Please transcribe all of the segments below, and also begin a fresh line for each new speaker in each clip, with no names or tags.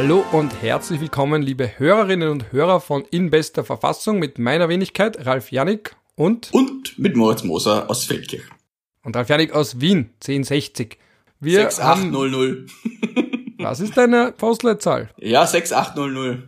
Hallo und herzlich willkommen, liebe Hörerinnen und Hörer von In bester Verfassung mit meiner Wenigkeit, Ralf Janik und...
Und mit Moritz Moser aus Feldkirch.
Und Ralf Janik aus Wien, 1060.
Wir 6800.
was ist deine Postleitzahl?
Ja, 6800.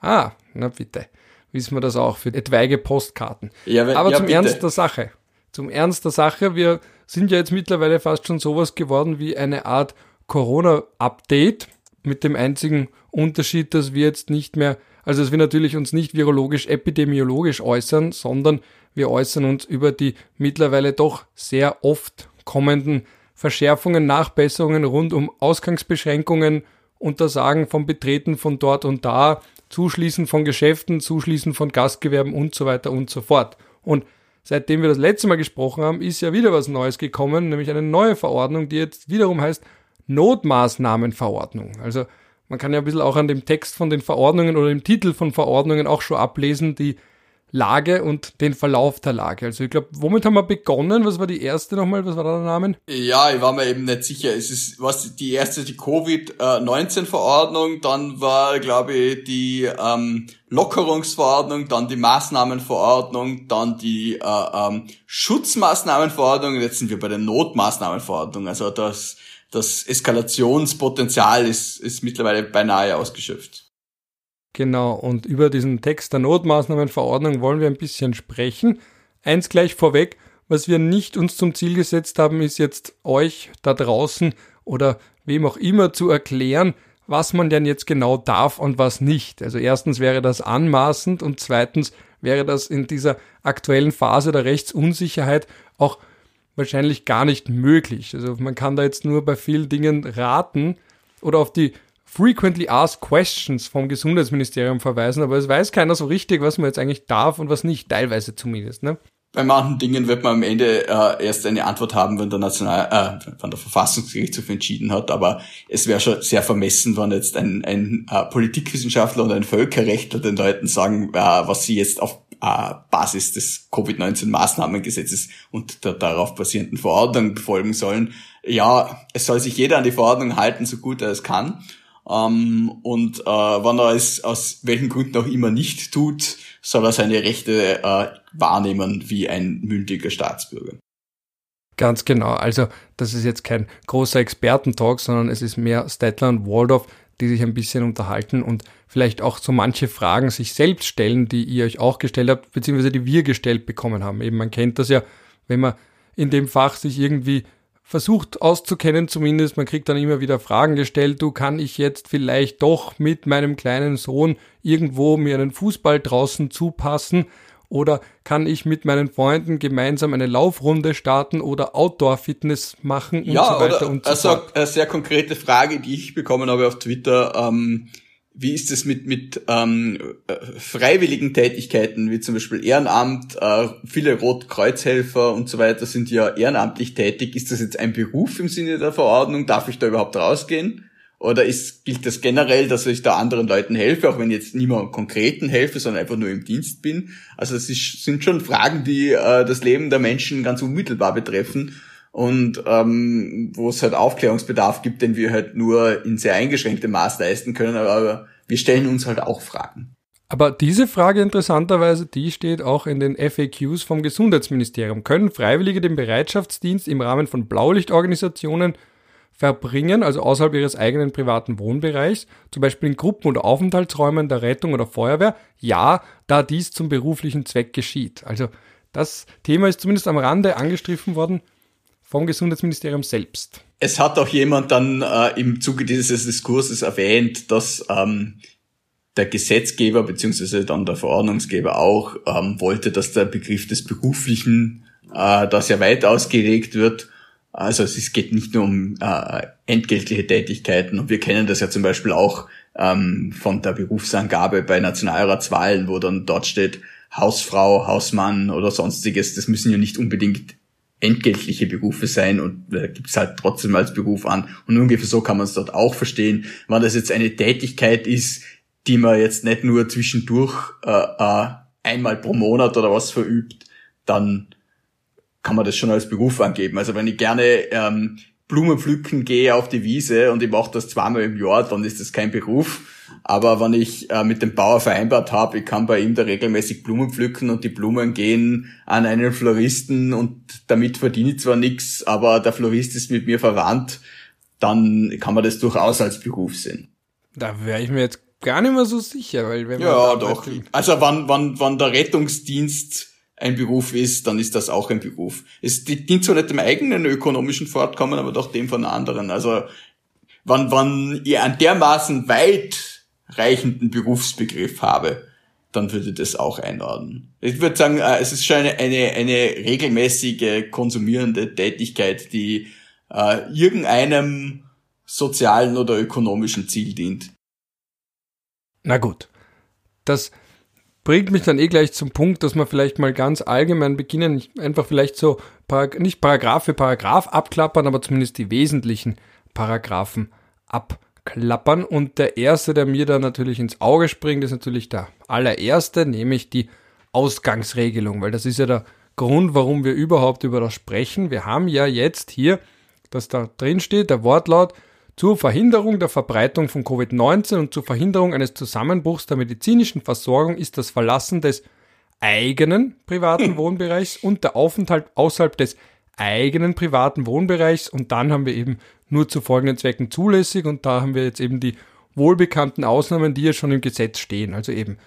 Ah, na bitte. Wissen wir das auch für etwaige Postkarten.
Ja,
Aber
ja,
zum
bitte.
Ernst der Sache. Zum Ernst der Sache, wir sind ja jetzt mittlerweile fast schon sowas geworden wie eine Art Corona-Update mit dem einzigen Unterschied, dass wir jetzt nicht mehr, also dass wir natürlich uns nicht virologisch, epidemiologisch äußern, sondern wir äußern uns über die mittlerweile doch sehr oft kommenden Verschärfungen, Nachbesserungen rund um Ausgangsbeschränkungen, Untersagen vom Betreten von dort und da, Zuschließen von Geschäften, Zuschließen von Gastgewerben und so weiter und so fort. Und seitdem wir das letzte Mal gesprochen haben, ist ja wieder was Neues gekommen, nämlich eine neue Verordnung, die jetzt wiederum heißt Notmaßnahmenverordnung. Also man kann ja ein bisschen auch an dem Text von den Verordnungen oder dem Titel von Verordnungen auch schon ablesen, die Lage und den Verlauf der Lage. Also ich glaube, womit haben wir begonnen? Was war die erste nochmal? Was war der Name?
Ja, ich war mir eben nicht sicher. Es ist was die erste die Covid-19-Verordnung, dann war, glaube ich, die ähm, Lockerungsverordnung, dann die Maßnahmenverordnung, dann die äh, ähm, Schutzmaßnahmenverordnung jetzt sind wir bei der Notmaßnahmenverordnung. Also das, das Eskalationspotenzial ist, ist mittlerweile beinahe ausgeschöpft.
Genau, und über diesen Text der Notmaßnahmenverordnung wollen wir ein bisschen sprechen. Eins gleich vorweg, was wir nicht uns zum Ziel gesetzt haben, ist jetzt euch da draußen oder wem auch immer zu erklären, was man denn jetzt genau darf und was nicht. Also erstens wäre das anmaßend und zweitens wäre das in dieser aktuellen Phase der Rechtsunsicherheit auch wahrscheinlich gar nicht möglich. Also man kann da jetzt nur bei vielen Dingen raten oder auf die Frequently Asked Questions vom Gesundheitsministerium verweisen, aber es weiß keiner so richtig, was man jetzt eigentlich darf und was nicht, teilweise zumindest. Ne?
Bei manchen Dingen wird man am Ende äh, erst eine Antwort haben, wenn der National, äh, wenn der Verfassungsgerichtshof entschieden hat. Aber es wäre schon sehr vermessen, wenn jetzt ein, ein äh, Politikwissenschaftler und ein Völkerrechtler den Leuten sagen, äh, was sie jetzt auf Basis des Covid-19-Maßnahmengesetzes und der darauf basierenden Verordnung befolgen sollen. Ja, es soll sich jeder an die Verordnung halten, so gut er es kann. Ähm, und äh, wenn er es aus welchen Gründen auch immer nicht tut, soll er seine Rechte äh, wahrnehmen wie ein mündiger Staatsbürger.
Ganz genau. Also das ist jetzt kein großer Expertentalk, sondern es ist mehr Stettler und Waldorf, die sich ein bisschen unterhalten und vielleicht auch so manche Fragen sich selbst stellen, die ihr euch auch gestellt habt, beziehungsweise die wir gestellt bekommen haben. Eben man kennt das ja, wenn man in dem Fach sich irgendwie versucht auszukennen zumindest. Man kriegt dann immer wieder Fragen gestellt, du kann ich jetzt vielleicht doch mit meinem kleinen Sohn irgendwo mir einen Fußball draußen zupassen oder kann ich mit meinen Freunden gemeinsam eine Laufrunde starten oder Outdoor-Fitness machen und
ja,
so weiter
oder
und so
also
fort.
Eine sehr konkrete Frage, die ich bekommen habe auf Twitter. Ähm, wie ist es mit, mit ähm, äh, freiwilligen Tätigkeiten, wie zum Beispiel Ehrenamt, äh, viele Rotkreuzhelfer und so weiter sind ja ehrenamtlich tätig. Ist das jetzt ein Beruf im Sinne der Verordnung? Darf ich da überhaupt rausgehen? Oder ist, gilt das generell, dass ich da anderen Leuten helfe, auch wenn ich jetzt niemandem konkreten helfe, sondern einfach nur im Dienst bin? Also es sind schon Fragen, die äh, das Leben der Menschen ganz unmittelbar betreffen und ähm, wo es halt Aufklärungsbedarf gibt, den wir halt nur in sehr eingeschränktem Maß leisten können, aber wir stellen uns halt auch Fragen.
Aber diese Frage interessanterweise, die steht auch in den FAQs vom Gesundheitsministerium. Können Freiwillige den Bereitschaftsdienst im Rahmen von Blaulichtorganisationen verbringen, also außerhalb ihres eigenen privaten Wohnbereichs, zum Beispiel in Gruppen oder Aufenthaltsräumen der Rettung oder Feuerwehr? Ja, da dies zum beruflichen Zweck geschieht. Also das Thema ist zumindest am Rande angestriffen worden vom Gesundheitsministerium selbst.
Es hat auch jemand dann äh, im Zuge dieses Diskurses erwähnt, dass ähm, der Gesetzgeber beziehungsweise dann der Verordnungsgeber auch ähm, wollte, dass der Begriff des Beruflichen äh, da sehr weit ausgelegt wird. Also es geht nicht nur um äh, entgeltliche Tätigkeiten und wir kennen das ja zum Beispiel auch ähm, von der Berufsangabe bei Nationalratswahlen, wo dann dort steht Hausfrau, Hausmann oder sonstiges. Das müssen ja nicht unbedingt entgeltliche Berufe sein und äh, gibt es halt trotzdem als Beruf an. Und ungefähr so kann man es dort auch verstehen. Wenn das jetzt eine Tätigkeit ist, die man jetzt nicht nur zwischendurch äh, äh, einmal pro Monat oder was verübt, dann kann man das schon als Beruf angeben. Also wenn ich gerne ähm, Blumen pflücken gehe auf die Wiese und ich mache das zweimal im Jahr, dann ist das kein Beruf. Aber wenn ich äh, mit dem Bauer vereinbart habe, ich kann bei ihm da regelmäßig Blumen pflücken und die Blumen gehen an einen Floristen und damit verdiene ich zwar nichts, aber der Florist ist mit mir verwandt, dann kann man das durchaus als Beruf sehen.
Da wäre ich mir jetzt gar nicht mehr so sicher, weil wenn
man Ja, doch. Also wann, wann, wann der Rettungsdienst ein Beruf ist, dann ist das auch ein Beruf. Es dient zwar nicht dem eigenen ökonomischen Fortkommen, aber doch dem von anderen. Also wann, wann ihr einen dermaßen weit reichenden Berufsbegriff habe, dann würde das auch einordnen. Ich würde sagen, äh, es ist schon eine, eine, eine regelmäßige konsumierende Tätigkeit, die äh, irgendeinem sozialen oder ökonomischen Ziel dient.
Na gut. Das bringt mich dann eh gleich zum Punkt, dass wir vielleicht mal ganz allgemein beginnen, einfach vielleicht so, nicht Paragraph für Paragraph abklappern, aber zumindest die wesentlichen Paragraphen abklappern. Und der erste, der mir da natürlich ins Auge springt, ist natürlich der allererste, nämlich die Ausgangsregelung, weil das ist ja der Grund, warum wir überhaupt über das sprechen. Wir haben ja jetzt hier, dass da drin steht, der Wortlaut, zur Verhinderung der Verbreitung von Covid-19 und zur Verhinderung eines Zusammenbruchs der medizinischen Versorgung ist das Verlassen des eigenen privaten Wohnbereichs und der Aufenthalt außerhalb des eigenen privaten Wohnbereichs. Und dann haben wir eben nur zu folgenden Zwecken zulässig. Und da haben wir jetzt eben die wohlbekannten Ausnahmen, die ja schon im Gesetz stehen, also eben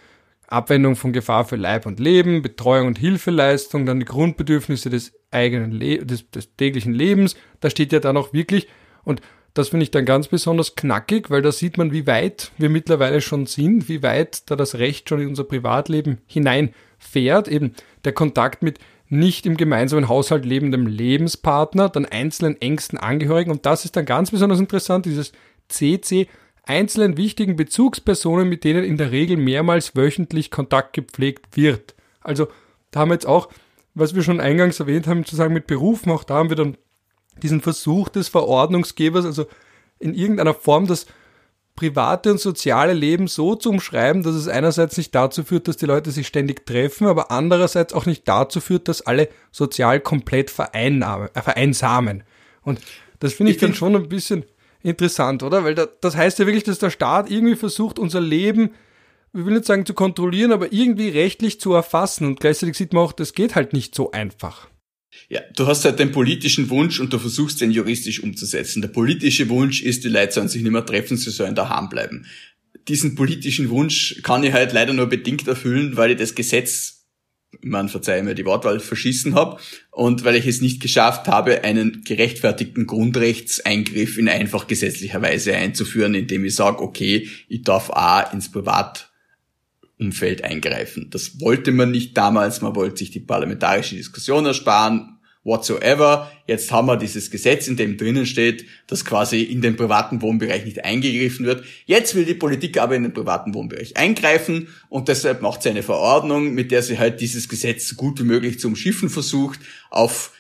Abwendung von Gefahr für Leib und Leben, Betreuung und Hilfeleistung, dann die Grundbedürfnisse des eigenen Le des, des täglichen Lebens, da steht ja dann auch wirklich und das finde ich dann ganz besonders knackig, weil da sieht man, wie weit wir mittlerweile schon sind, wie weit da das Recht schon in unser Privatleben hineinfährt. Eben der Kontakt mit nicht im gemeinsamen Haushalt lebendem Lebenspartner, dann einzelnen engsten Angehörigen. Und das ist dann ganz besonders interessant, dieses CC, einzelnen wichtigen Bezugspersonen, mit denen in der Regel mehrmals wöchentlich Kontakt gepflegt wird. Also da haben wir jetzt auch, was wir schon eingangs erwähnt haben, zu sagen mit Berufen, auch da haben wir dann diesen Versuch des Verordnungsgebers, also in irgendeiner Form das private und soziale Leben so zu umschreiben, dass es einerseits nicht dazu führt, dass die Leute sich ständig treffen, aber andererseits auch nicht dazu führt, dass alle sozial komplett äh, vereinsamen. Und das finde ich, ich, dann schon ein bisschen interessant, oder? Weil da, das heißt ja wirklich, dass der Staat irgendwie versucht, unser Leben, ich will nicht sagen zu kontrollieren, aber irgendwie rechtlich zu erfassen. Und gleichzeitig sieht man auch, das geht halt nicht so einfach.
Ja, du hast halt den politischen Wunsch und du versuchst den juristisch umzusetzen. Der politische Wunsch ist, die Leute sollen sich nicht mehr treffen, sie sollen daheim bleiben. Diesen politischen Wunsch kann ich halt leider nur bedingt erfüllen, weil ich das Gesetz, man verzeihe mir die Wortwahl, verschissen habe und weil ich es nicht geschafft habe, einen gerechtfertigten Grundrechtseingriff in einfach gesetzlicher Weise einzuführen, indem ich sage, okay, ich darf auch ins Privat Umfeld eingreifen. Das wollte man nicht damals, man wollte sich die parlamentarische Diskussion ersparen, whatsoever. Jetzt haben wir dieses Gesetz, in dem drinnen steht, dass quasi in den privaten Wohnbereich nicht eingegriffen wird. Jetzt will die Politik aber in den privaten Wohnbereich eingreifen und deshalb macht sie eine Verordnung, mit der sie halt dieses Gesetz so gut wie möglich zu umschiffen versucht, auf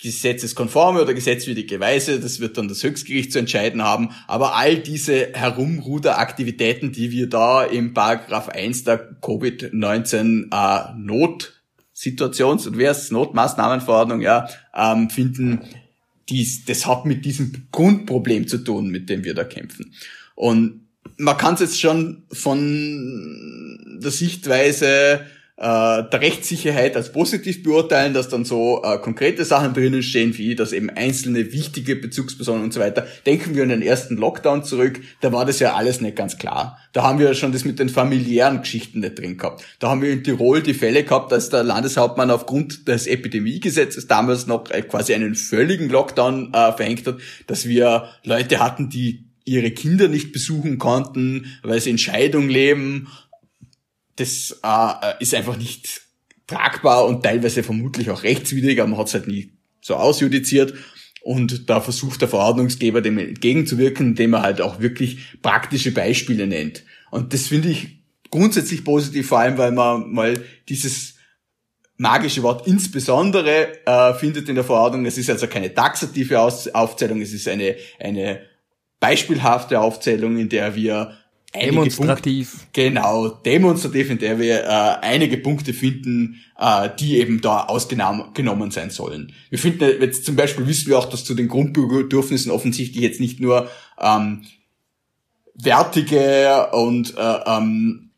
gesetzeskonforme oder gesetzwidrige Weise, das wird dann das Höchstgericht zu entscheiden haben, aber all diese Herumruderaktivitäten, die wir da im Paragraph 1 der Covid-19 äh, Notsituations- und wer ist Notmaßnahmenverordnung, ja, ähm, finden, dies, das hat mit diesem Grundproblem zu tun, mit dem wir da kämpfen. Und man kann es jetzt schon von der Sichtweise äh, der Rechtssicherheit als positiv beurteilen, dass dann so äh, konkrete Sachen drinnen stehen, wie dass eben einzelne wichtige Bezugspersonen und so weiter. Denken wir an den ersten Lockdown zurück, da war das ja alles nicht ganz klar. Da haben wir schon das mit den familiären Geschichten nicht drin gehabt. Da haben wir in Tirol die Fälle gehabt, dass der Landeshauptmann aufgrund des Epidemiegesetzes damals noch äh, quasi einen völligen Lockdown äh, verhängt hat, dass wir Leute hatten, die ihre Kinder nicht besuchen konnten, weil sie in Scheidung leben das äh, ist einfach nicht tragbar und teilweise vermutlich auch rechtswidrig, aber man hat es halt nie so ausjudiziert. Und da versucht der Verordnungsgeber dem entgegenzuwirken, indem er halt auch wirklich praktische Beispiele nennt. Und das finde ich grundsätzlich positiv, vor allem weil man mal dieses magische Wort insbesondere äh, findet in der Verordnung. Es ist also keine taxative Aus Aufzählung, es ist eine, eine beispielhafte Aufzählung, in der wir
demonstrativ.
Punkte, genau, demonstrativ, in der wir äh, einige Punkte finden, äh, die eben da ausgenommen sein sollen. Wir finden jetzt zum Beispiel wissen wir auch, dass zu den Grundbedürfnissen offensichtlich jetzt nicht nur ähm, wertige und äh, ähm,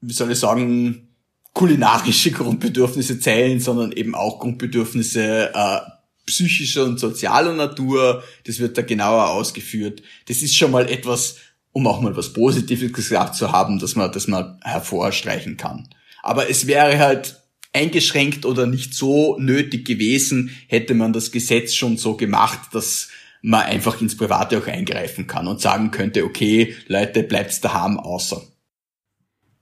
wie soll ich sagen, kulinarische Grundbedürfnisse zählen, sondern eben auch Grundbedürfnisse äh, psychischer und sozialer Natur. Das wird da genauer ausgeführt. Das ist schon mal etwas, um auch mal was Positives gesagt zu haben, dass man, dass man hervorstreichen kann. Aber es wäre halt eingeschränkt oder nicht so nötig gewesen, hätte man das Gesetz schon so gemacht, dass man einfach ins Private auch eingreifen kann und sagen könnte, okay, Leute, bleibt's daheim außer.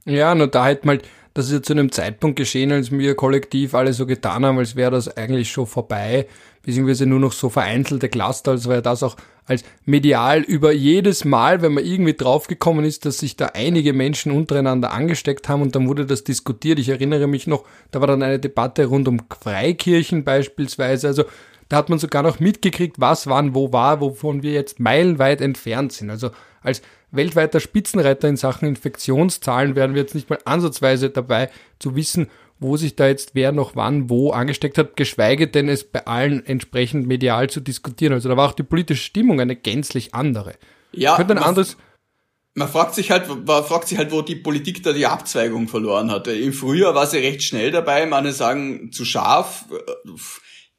Ja, nur da halt mal, das ist ja zu einem Zeitpunkt geschehen, als wir kollektiv alle so getan haben, als wäre das eigentlich schon vorbei, beziehungsweise nur noch so vereinzelte Cluster, als wäre das auch als medial über jedes Mal, wenn man irgendwie draufgekommen ist, dass sich da einige Menschen untereinander angesteckt haben und dann wurde das diskutiert. Ich erinnere mich noch, da war dann eine Debatte rund um Freikirchen beispielsweise, also da hat man sogar noch mitgekriegt, was wann wo war, wovon wir jetzt meilenweit entfernt sind. Also als weltweiter Spitzenreiter in Sachen Infektionszahlen wären wir jetzt nicht mal ansatzweise dabei zu wissen, wo sich da jetzt wer noch wann wo angesteckt hat, geschweige denn es bei allen entsprechend medial zu diskutieren. Also da war auch die politische Stimmung eine gänzlich andere.
Ja, könnte ein man, anderes man fragt sich halt, man fragt sich halt, wo die Politik da die Abzweigung verloren hatte. Im Frühjahr war sie recht schnell dabei, meine sagen zu scharf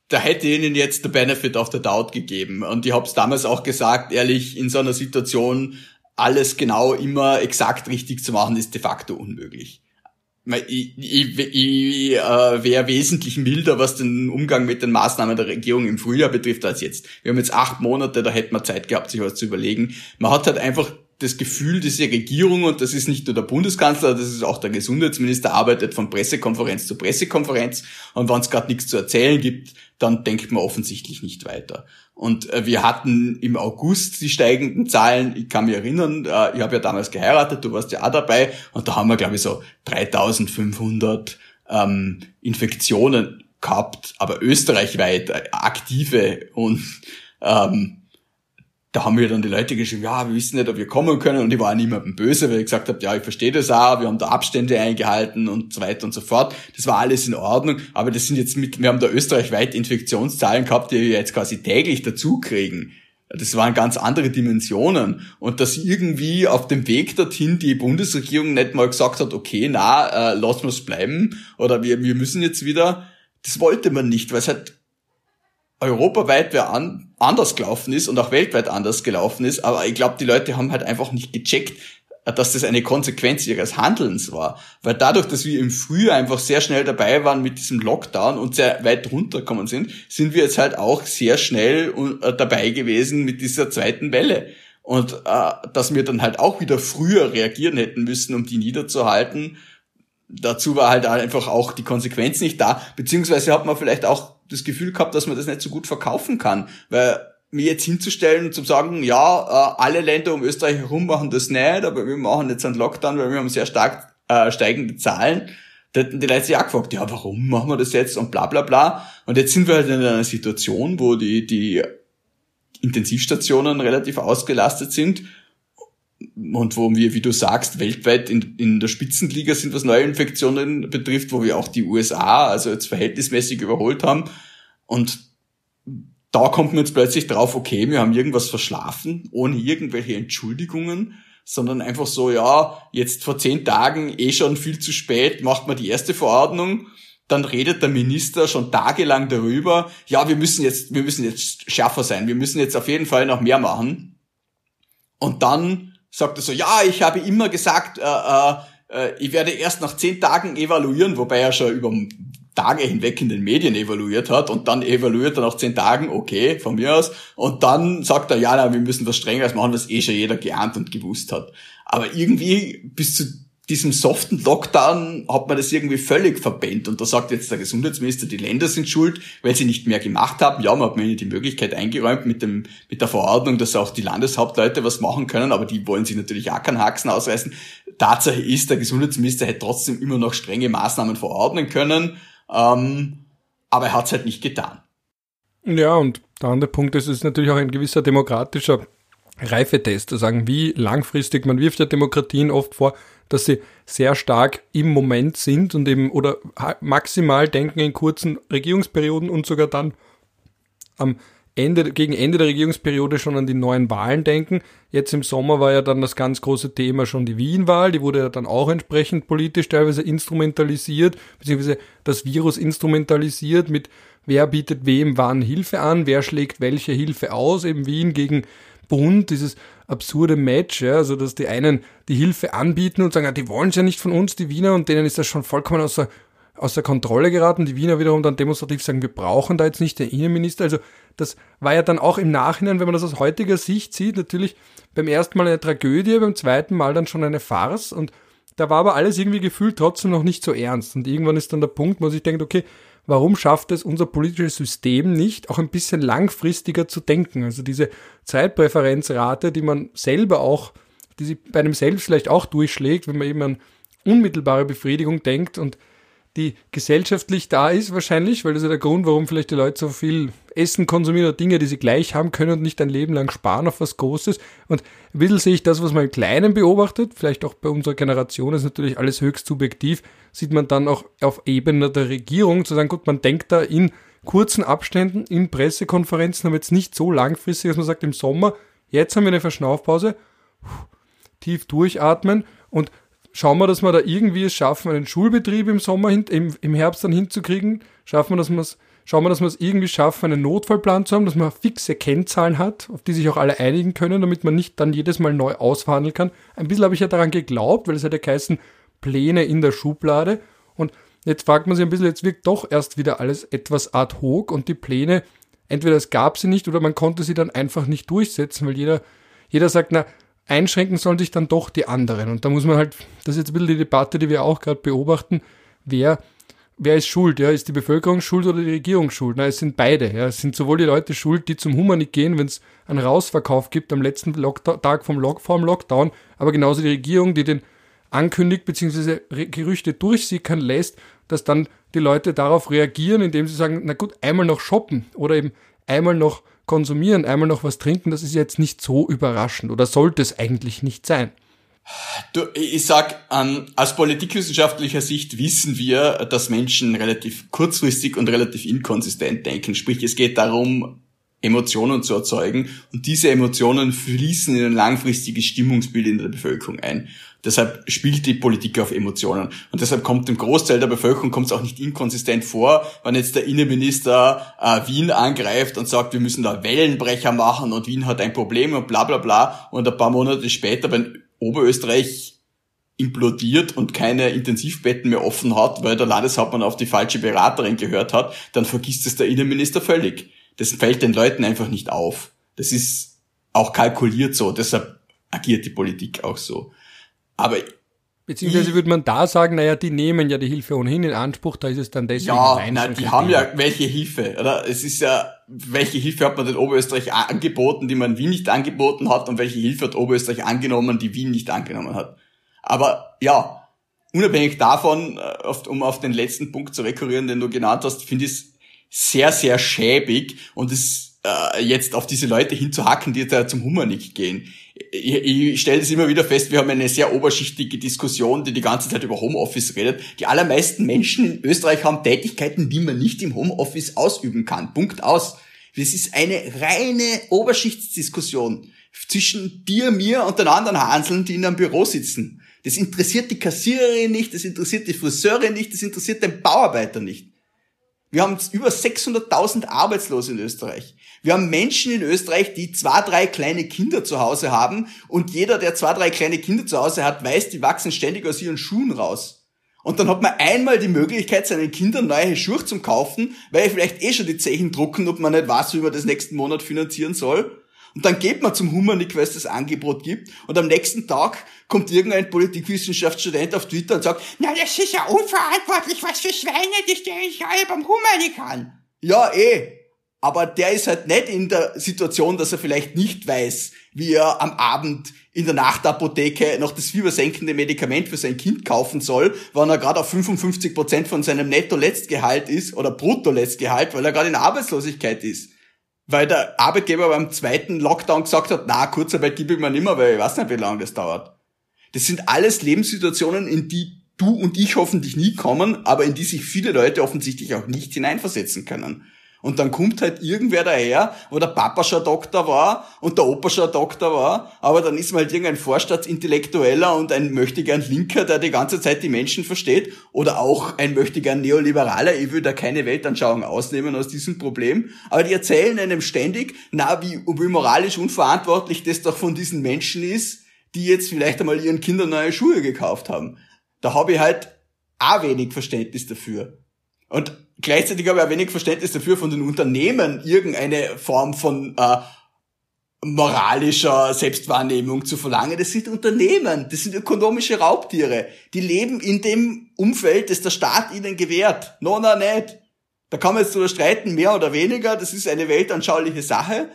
da hätte ihnen jetzt der Benefit of the Doubt gegeben. Und ich habe es damals auch gesagt, ehrlich, in so einer Situation alles genau immer exakt richtig zu machen, ist de facto unmöglich. Ich, ich, ich äh, wäre wesentlich milder, was den Umgang mit den Maßnahmen der Regierung im Frühjahr betrifft, als jetzt. Wir haben jetzt acht Monate, da hätte man Zeit gehabt, sich was zu überlegen. Man hat halt einfach das Gefühl, diese Regierung, und das ist nicht nur der Bundeskanzler, das ist auch der Gesundheitsminister, arbeitet von Pressekonferenz zu Pressekonferenz. Und wenn es gerade nichts zu erzählen gibt, dann denkt man offensichtlich nicht weiter. Und äh, wir hatten im August die steigenden Zahlen. Ich kann mich erinnern, äh, ich habe ja damals geheiratet, du warst ja auch dabei. Und da haben wir, glaube ich, so 3500 ähm, Infektionen gehabt, aber österreichweit äh, aktive. Und ähm, da haben mir dann die Leute geschrieben, ja, wir wissen nicht, ob wir kommen können und ich war niemandem böse, weil ich gesagt habe, ja, ich verstehe das auch, wir haben da Abstände eingehalten und so weiter und so fort. Das war alles in Ordnung, aber das sind jetzt mit, wir haben da österreichweit Infektionszahlen gehabt, die wir jetzt quasi täglich dazu kriegen. Das waren ganz andere Dimensionen. Und dass irgendwie auf dem Weg dorthin die Bundesregierung nicht mal gesagt hat, okay, na, äh, lassen wir es bleiben oder wir, wir müssen jetzt wieder, das wollte man nicht, weil es halt europaweit wer an, anders gelaufen ist und auch weltweit anders gelaufen ist, aber ich glaube, die Leute haben halt einfach nicht gecheckt, dass das eine Konsequenz ihres Handelns war. Weil dadurch, dass wir im Frühjahr einfach sehr schnell dabei waren mit diesem Lockdown und sehr weit runtergekommen sind, sind wir jetzt halt auch sehr schnell äh, dabei gewesen mit dieser zweiten Welle. Und äh, dass wir dann halt auch wieder früher reagieren hätten müssen, um die niederzuhalten, dazu war halt einfach auch die Konsequenz nicht da, beziehungsweise hat man vielleicht auch das Gefühl gehabt, dass man das nicht so gut verkaufen kann, weil mir jetzt hinzustellen und zu sagen, ja, äh, alle Länder um Österreich herum machen das nicht, aber wir machen jetzt einen Lockdown, weil wir haben sehr stark äh, steigende Zahlen. Da hätten die Leute sich auch gefragt, ja, warum machen wir das jetzt und bla bla bla. Und jetzt sind wir halt in einer Situation, wo die, die Intensivstationen relativ ausgelastet sind und wo wir, wie du sagst, weltweit in, in der Spitzenliga sind, was Neuinfektionen betrifft, wo wir auch die USA also jetzt verhältnismäßig überholt haben. Und da kommt man jetzt plötzlich drauf, okay, wir haben irgendwas verschlafen, ohne irgendwelche Entschuldigungen, sondern einfach so, ja, jetzt vor zehn Tagen eh schon viel zu spät, macht man die erste Verordnung, dann redet der Minister schon tagelang darüber, ja, wir müssen jetzt, wir müssen jetzt schärfer sein, wir müssen jetzt auf jeden Fall noch mehr machen. Und dann sagt er so, ja, ich habe immer gesagt, äh, äh, äh, ich werde erst nach zehn Tagen evaluieren, wobei er schon über Tage hinweg in den Medien evaluiert hat und dann evaluiert er nach zehn Tagen, okay, von mir aus, und dann sagt er, ja, na, wir müssen was Strengeres machen, was eh schon jeder geahnt und gewusst hat. Aber irgendwie bis zu diesem soften Lockdown hat man das irgendwie völlig verpennt. Und da sagt jetzt der Gesundheitsminister, die Länder sind schuld, weil sie nicht mehr gemacht haben. Ja, man hat mir die Möglichkeit eingeräumt mit dem, mit der Verordnung, dass auch die Landeshauptleute was machen können, aber die wollen sich natürlich auch keinen Haxen ausreißen. Tatsache ist, der Gesundheitsminister hätte trotzdem immer noch strenge Maßnahmen verordnen können, ähm, aber er hat es halt nicht getan.
Ja, und der andere Punkt ist, es ist natürlich auch ein gewisser demokratischer Reifetest, zu sagen, wie langfristig, man wirft ja Demokratien oft vor, dass sie sehr stark im Moment sind und eben oder maximal denken in kurzen Regierungsperioden und sogar dann am Ende, gegen Ende der Regierungsperiode schon an die neuen Wahlen denken. Jetzt im Sommer war ja dann das ganz große Thema schon die Wien-Wahl, die wurde ja dann auch entsprechend politisch teilweise instrumentalisiert, beziehungsweise das Virus instrumentalisiert mit wer bietet wem wann Hilfe an, wer schlägt welche Hilfe aus, eben Wien gegen Bund, dieses absurde Match, ja, also dass die einen die Hilfe anbieten und sagen, ja, die wollen es ja nicht von uns, die Wiener, und denen ist das schon vollkommen außer, außer Kontrolle geraten. Die Wiener wiederum dann demonstrativ sagen, wir brauchen da jetzt nicht den Innenminister. Also das war ja dann auch im Nachhinein, wenn man das aus heutiger Sicht sieht, natürlich beim ersten Mal eine Tragödie, beim zweiten Mal dann schon eine Farce und da war aber alles irgendwie gefühlt trotzdem noch nicht so ernst. Und irgendwann ist dann der Punkt, wo sich denkt, okay, warum schafft es unser politisches System nicht, auch ein bisschen langfristiger zu denken? Also diese Zeitpräferenzrate, die man selber auch, die sich bei einem selbst vielleicht auch durchschlägt, wenn man eben an unmittelbare Befriedigung denkt und die gesellschaftlich da ist wahrscheinlich, weil das ist ja der Grund, warum vielleicht die Leute so viel Essen konsumieren oder Dinge, die sie gleich haben können und nicht ein Leben lang sparen auf was Großes. Und ein bisschen sehe ich das, was man im Kleinen beobachtet, vielleicht auch bei unserer Generation, ist natürlich alles höchst subjektiv, sieht man dann auch auf Ebene der Regierung zu sagen, gut, man denkt da in kurzen Abständen, in Pressekonferenzen, aber jetzt nicht so langfristig, dass man sagt, im Sommer, jetzt haben wir eine Verschnaufpause, tief durchatmen und schauen wir, dass wir da irgendwie es schaffen, einen Schulbetrieb im Sommer, im, Herbst dann hinzukriegen. Schaffen wir, dass wir es, schauen wir, dass wir es irgendwie schaffen, einen Notfallplan zu haben, dass man fixe Kennzahlen hat, auf die sich auch alle einigen können, damit man nicht dann jedes Mal neu ausverhandeln kann. Ein bisschen habe ich ja daran geglaubt, weil es ja geheißen, Pläne in der Schublade. Und jetzt fragt man sich ein bisschen, jetzt wirkt doch erst wieder alles etwas ad hoc und die Pläne, entweder es gab sie nicht oder man konnte sie dann einfach nicht durchsetzen, weil jeder, jeder sagt, na, einschränken sollen sich dann doch die anderen. Und da muss man halt, das ist jetzt ein bisschen die Debatte, die wir auch gerade beobachten, wer, wer ist schuld? Ja, ist die Bevölkerung schuld oder die Regierung schuld? Na, es sind beide. Ja, es sind sowohl die Leute schuld, die zum Humanik gehen, wenn es einen Rausverkauf gibt am letzten Lockdown, Tag vom Lock, vor dem Lockdown, aber genauso die Regierung, die den ankündigt bzw. Gerüchte durchsickern lässt, dass dann die Leute darauf reagieren, indem sie sagen, na gut, einmal noch shoppen oder eben einmal noch konsumieren, einmal noch was trinken, das ist jetzt nicht so überraschend oder sollte es eigentlich nicht sein.
Du, ich sag, ähm, aus politikwissenschaftlicher Sicht wissen wir, dass Menschen relativ kurzfristig und relativ inkonsistent denken. Sprich, es geht darum, Emotionen zu erzeugen und diese Emotionen fließen in ein langfristiges Stimmungsbild in der Bevölkerung ein. Deshalb spielt die Politik auf Emotionen. Und deshalb kommt dem Großteil der Bevölkerung kommt es auch nicht inkonsistent vor, wenn jetzt der Innenminister äh, Wien angreift und sagt, wir müssen da Wellenbrecher machen und Wien hat ein Problem und bla bla bla. Und ein paar Monate später, wenn Oberösterreich implodiert und keine Intensivbetten mehr offen hat, weil der Landeshauptmann auf die falsche Beraterin gehört hat, dann vergisst es der Innenminister völlig. Das fällt den Leuten einfach nicht auf. Das ist auch kalkuliert so, deshalb agiert die Politik auch so. Aber
Beziehungsweise würde man da sagen, naja, die nehmen ja die Hilfe ohnehin in Anspruch, da ist es dann deswegen
Ja, na, die haben ja welche Hilfe, oder? Es ist ja, welche Hilfe hat man den Oberösterreich angeboten, die man Wien nicht angeboten hat und welche Hilfe hat Oberösterreich angenommen, die Wien nicht angenommen hat. Aber ja, unabhängig davon, äh, um auf den letzten Punkt zu rekurrieren, den du genannt hast, finde ich es sehr, sehr schäbig und es äh, jetzt auf diese Leute hinzuhacken, die da zum Humanik gehen ich, ich stelle das immer wieder fest, wir haben eine sehr oberschichtige Diskussion, die die ganze Zeit über Homeoffice redet. Die allermeisten Menschen in Österreich haben Tätigkeiten, die man nicht im Homeoffice ausüben kann. Punkt aus. Das ist eine reine Oberschichtsdiskussion zwischen dir, mir und den anderen Hanseln, die in einem Büro sitzen. Das interessiert die Kassiererin nicht, das interessiert die Friseurin nicht, das interessiert den Bauarbeiter nicht. Wir haben über 600.000 Arbeitslose in Österreich. Wir haben Menschen in Österreich, die zwei, drei kleine Kinder zu Hause haben und jeder, der zwei, drei kleine Kinder zu Hause hat, weiß, die wachsen ständig aus ihren Schuhen raus. Und dann hat man einmal die Möglichkeit, seinen Kindern neue Schuhe zu kaufen, weil vielleicht eh schon die Zechen drucken und man nicht weiß, wie man das nächsten Monat finanzieren soll. Und dann geht man zum Humanik, weil es das Angebot gibt. Und am nächsten Tag kommt irgendein Politikwissenschaftsstudent auf Twitter und sagt, na, das ist ja unverantwortlich, was für Schweine, die stellen sich alle beim Humanik an. Ja, eh aber der ist halt nicht in der Situation, dass er vielleicht nicht weiß, wie er am Abend in der Nachtapotheke noch das fiebersenkende Medikament für sein Kind kaufen soll, wenn er gerade auf 55 Prozent von seinem Netto-Letztgehalt ist oder Brutto-Letztgehalt, weil er gerade in Arbeitslosigkeit ist. Weil der Arbeitgeber beim zweiten Lockdown gesagt hat, na, Kurzarbeit gebe ich mir nicht mehr, weil ich weiß nicht, wie lange das dauert. Das sind alles Lebenssituationen, in die du und ich hoffentlich nie kommen, aber in die sich viele Leute offensichtlich auch nicht hineinversetzen können. Und dann kommt halt irgendwer daher, wo der Papa schon Doktor war und der Opa schon Doktor war, aber dann ist man halt irgendein Vorstaatsintellektueller und ein möchtegern Linker, der die ganze Zeit die Menschen versteht, oder auch ein möchtegern Neoliberaler, ich will da keine Weltanschauung ausnehmen aus diesem Problem, aber die erzählen einem ständig, na, wie, wie moralisch unverantwortlich das doch von diesen Menschen ist, die jetzt vielleicht einmal ihren Kindern neue Schuhe gekauft haben. Da habe ich halt auch wenig Verständnis dafür. Und gleichzeitig habe ich auch wenig Verständnis dafür, von den Unternehmen irgendeine Form von äh, moralischer Selbstwahrnehmung zu verlangen. Das sind Unternehmen, das sind ökonomische Raubtiere. Die leben in dem Umfeld, das der Staat ihnen gewährt. No, no, nicht. Da kann man jetzt drüber streiten, mehr oder weniger. Das ist eine weltanschauliche Sache.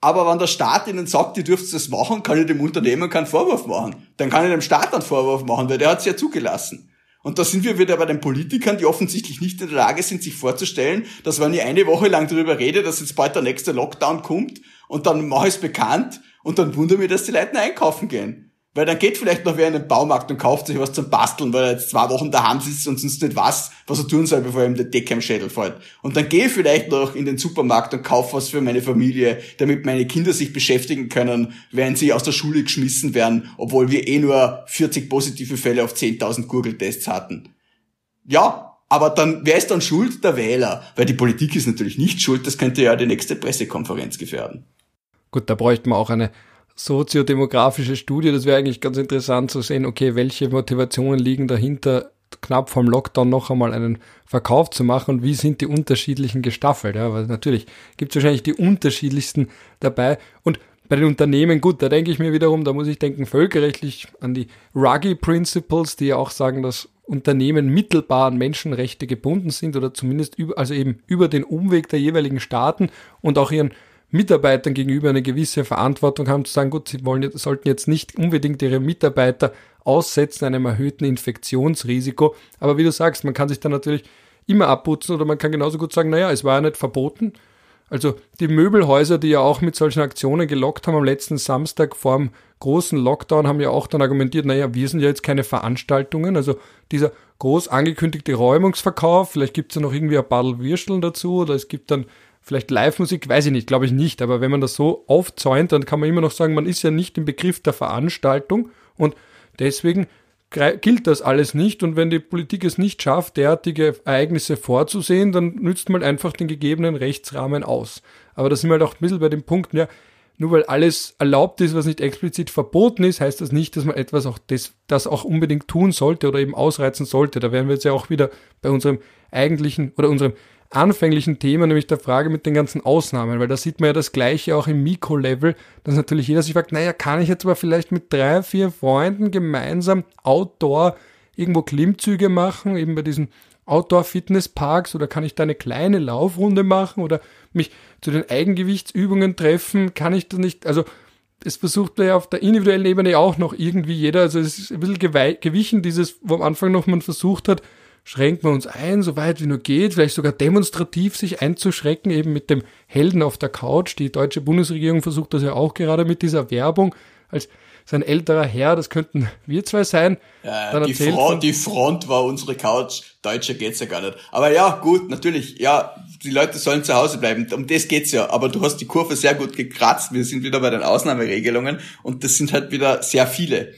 Aber wenn der Staat ihnen sagt, ihr dürft das machen, kann ich dem Unternehmen keinen Vorwurf machen. Dann kann ich dem Staat einen Vorwurf machen, weil der hat es ja zugelassen. Und da sind wir wieder bei den Politikern, die offensichtlich nicht in der Lage sind, sich vorzustellen, dass wenn ich eine Woche lang darüber rede, dass jetzt bald der nächste Lockdown kommt und dann mache ich es bekannt und dann wundere mich, dass die Leute einkaufen gehen. Weil dann geht vielleicht noch wer in den Baumarkt und kauft sich was zum Basteln, weil er jetzt zwei Wochen daheim sitzt und sonst nicht weiß, was er tun soll, bevor ihm der Decke am Schädel fällt. Und dann gehe ich vielleicht noch in den Supermarkt und kaufe was für meine Familie, damit meine Kinder sich beschäftigen können, während sie aus der Schule geschmissen werden, obwohl wir eh nur 40 positive Fälle auf 10.000 Google-Tests hatten. Ja, aber dann, wer ist dann schuld? Der Wähler. Weil die Politik ist natürlich nicht schuld, das könnte ja die nächste Pressekonferenz gefährden.
Gut, da bräuchte man auch eine soziodemografische Studie. Das wäre eigentlich ganz interessant zu sehen, okay, welche Motivationen liegen dahinter, knapp vorm Lockdown noch einmal einen Verkauf zu machen und wie sind die unterschiedlichen gestaffelt. Ja, weil natürlich gibt es wahrscheinlich die unterschiedlichsten dabei. Und bei den Unternehmen, gut, da denke ich mir wiederum, da muss ich denken, völkerrechtlich an die Ruggie Principles, die ja auch sagen, dass Unternehmen mittelbar an Menschenrechte gebunden sind oder zumindest über, also eben über den Umweg der jeweiligen Staaten und auch ihren Mitarbeitern gegenüber eine gewisse Verantwortung haben, zu sagen, gut, sie wollen, sollten jetzt nicht unbedingt ihre Mitarbeiter aussetzen einem erhöhten Infektionsrisiko. Aber wie du sagst, man kann sich dann natürlich immer abputzen oder man kann genauso gut sagen, naja, es war ja nicht verboten. Also die Möbelhäuser, die ja auch mit solchen Aktionen gelockt haben am letzten Samstag vor dem großen Lockdown, haben ja auch dann argumentiert, naja, wir sind ja jetzt keine Veranstaltungen. Also dieser groß angekündigte Räumungsverkauf, vielleicht gibt es ja noch irgendwie ein paar Würsteln dazu oder es gibt dann Vielleicht Live-Musik, weiß ich nicht, glaube ich nicht. Aber wenn man das so aufzäunt, dann kann man immer noch sagen, man ist ja nicht im Begriff der Veranstaltung und deswegen gilt das alles nicht. Und wenn die Politik es nicht schafft, derartige Ereignisse vorzusehen, dann nützt man einfach den gegebenen Rechtsrahmen aus. Aber da sind wir halt auch ein bisschen bei dem Punkt, ja, nur weil alles erlaubt ist, was nicht explizit verboten ist, heißt das nicht, dass man etwas auch das, das auch unbedingt tun sollte oder eben ausreizen sollte. Da wären wir jetzt ja auch wieder bei unserem eigentlichen oder unserem anfänglichen Thema, nämlich der Frage mit den ganzen Ausnahmen, weil da sieht man ja das Gleiche auch im Mikro-Level, dass natürlich jeder sich fragt, naja, kann ich jetzt aber vielleicht mit drei, vier Freunden gemeinsam Outdoor irgendwo Klimmzüge machen, eben bei diesen Outdoor-Fitnessparks oder kann ich da eine kleine Laufrunde machen oder mich zu den Eigengewichtsübungen treffen, kann ich das nicht, also es versucht ja auf der individuellen Ebene auch noch irgendwie jeder, also es ist ein bisschen gewichen, dieses, wo am Anfang noch man versucht hat, schränken wir uns ein, so weit wie nur geht, vielleicht sogar demonstrativ sich einzuschrecken, eben mit dem Helden auf der Couch. Die deutsche Bundesregierung versucht das ja auch gerade mit dieser Werbung als sein älterer Herr, das könnten wir zwei sein.
Ja, die, Front, die Front war unsere Couch, Deutscher geht's ja gar nicht. Aber ja, gut, natürlich, ja, die Leute sollen zu Hause bleiben, um das geht's ja. Aber du hast die Kurve sehr gut gekratzt, wir sind wieder bei den Ausnahmeregelungen und das sind halt wieder sehr viele.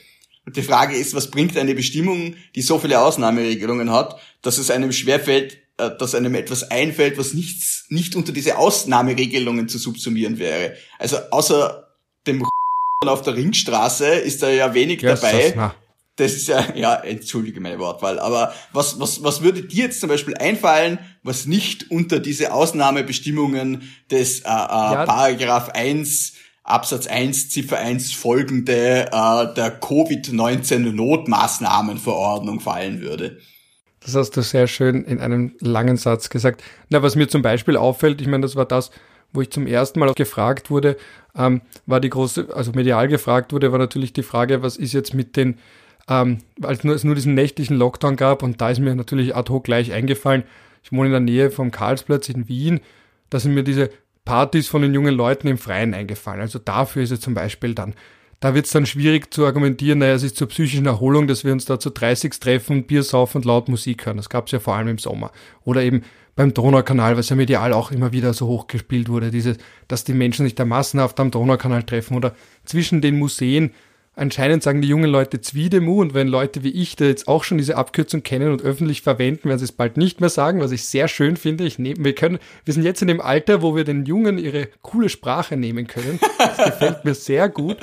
Die Frage ist, was bringt eine Bestimmung, die so viele Ausnahmeregelungen hat, dass es einem schwerfällt, äh, dass einem etwas einfällt, was nichts, nicht unter diese Ausnahmeregelungen zu subsumieren wäre. Also außer dem auf der Ringstraße ist da ja wenig yes, dabei. Das, das ist ja, ja, entschuldige meine Wortwahl, aber was, was, was würde dir jetzt zum Beispiel einfallen, was nicht unter diese Ausnahmebestimmungen des äh, äh, ja. Paragraph 1 Absatz 1, Ziffer 1 folgende äh, der Covid-19-Notmaßnahmenverordnung fallen würde.
Das hast du sehr schön in einem langen Satz gesagt. Na, was mir zum Beispiel auffällt, ich meine, das war das, wo ich zum ersten Mal gefragt wurde, ähm, war die große, also medial gefragt wurde, war natürlich die Frage, was ist jetzt mit den, ähm, als nur, es nur diesen nächtlichen Lockdown gab und da ist mir natürlich ad hoc gleich eingefallen, ich wohne in der Nähe vom Karlsplatz in Wien, da sind mir diese Partys von den jungen Leuten im Freien eingefallen. Also dafür ist es zum Beispiel dann da wird es dann schwierig zu argumentieren, naja, es ist zur psychischen Erholung, dass wir uns da zu 30 treffen, Bier saufen und laut Musik hören. Das gab es ja vor allem im Sommer. Oder eben beim Donaukanal, was ja medial auch immer wieder so hochgespielt wurde, dieses, dass die Menschen sich da massenhaft am Donaukanal treffen oder zwischen den Museen. Anscheinend sagen die jungen Leute Zwiedemu und wenn Leute wie ich, da jetzt auch schon diese Abkürzung kennen und öffentlich verwenden, werden sie es bald nicht mehr sagen, was ich sehr schön finde. Ich nehme, wir können, wir sind jetzt in dem Alter, wo wir den Jungen ihre coole Sprache nehmen können. Das gefällt mir sehr gut.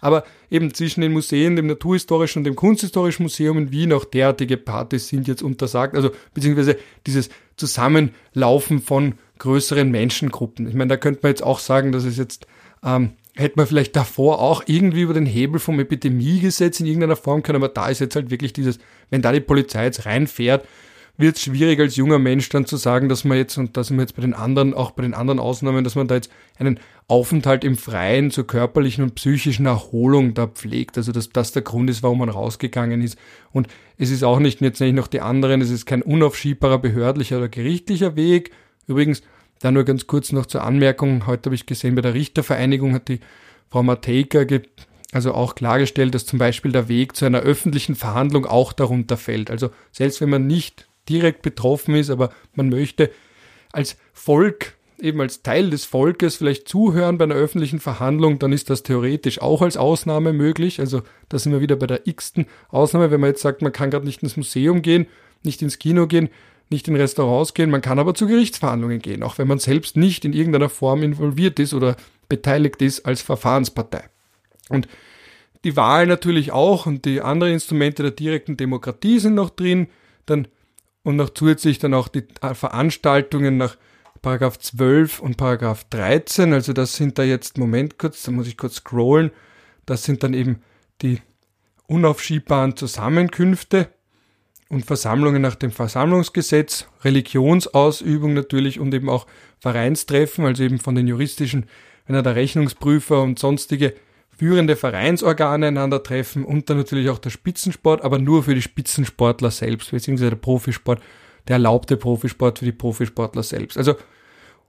Aber eben zwischen den Museen, dem Naturhistorischen und dem Kunsthistorischen Museum in Wien auch derartige Partys sind jetzt untersagt. Also beziehungsweise dieses Zusammenlaufen von größeren Menschengruppen. Ich meine, da könnte man jetzt auch sagen, dass es jetzt ähm, hätte man vielleicht davor auch irgendwie über den Hebel vom Epidemiegesetz in irgendeiner Form können, aber da ist jetzt halt wirklich dieses, wenn da die Polizei jetzt reinfährt, wird es schwierig als junger Mensch dann zu sagen, dass man jetzt, und da sind wir jetzt bei den anderen, auch bei den anderen Ausnahmen, dass man da jetzt einen Aufenthalt im Freien zur körperlichen und psychischen Erholung da pflegt. Also dass das der Grund ist, warum man rausgegangen ist. Und es ist auch nicht, jetzt nenne ich noch die anderen, es ist kein unaufschiebbarer behördlicher oder gerichtlicher Weg. Übrigens, da nur ganz kurz noch zur Anmerkung, heute habe ich gesehen, bei der Richtervereinigung hat die Frau Matejka also auch klargestellt, dass zum Beispiel der Weg zu einer öffentlichen Verhandlung auch darunter fällt. Also selbst wenn man nicht direkt betroffen ist, aber man möchte als Volk, eben als Teil des Volkes vielleicht zuhören bei einer öffentlichen Verhandlung, dann ist das theoretisch auch als Ausnahme möglich. Also da sind wir wieder bei der x-ten Ausnahme, wenn man jetzt sagt, man kann gerade nicht ins Museum gehen, nicht ins Kino gehen, nicht in Restaurants gehen, man kann aber zu Gerichtsverhandlungen gehen, auch wenn man selbst nicht in irgendeiner Form involviert ist oder beteiligt ist als Verfahrenspartei. Und die Wahl natürlich auch und die anderen Instrumente der direkten Demokratie sind noch drin. Dann und noch zusätzlich dann auch die Veranstaltungen nach Paragraph 12 und Paragraph 13. Also das sind da jetzt, Moment kurz, da muss ich kurz scrollen. Das sind dann eben die unaufschiebbaren Zusammenkünfte und Versammlungen nach dem Versammlungsgesetz, Religionsausübung natürlich und eben auch Vereinstreffen, also eben von den juristischen, wenn er der Rechnungsprüfer und sonstige führende Vereinsorgane einander treffen und dann natürlich auch der Spitzensport, aber nur für die Spitzensportler selbst, beziehungsweise der Profisport, der erlaubte Profisport für die Profisportler selbst. Also,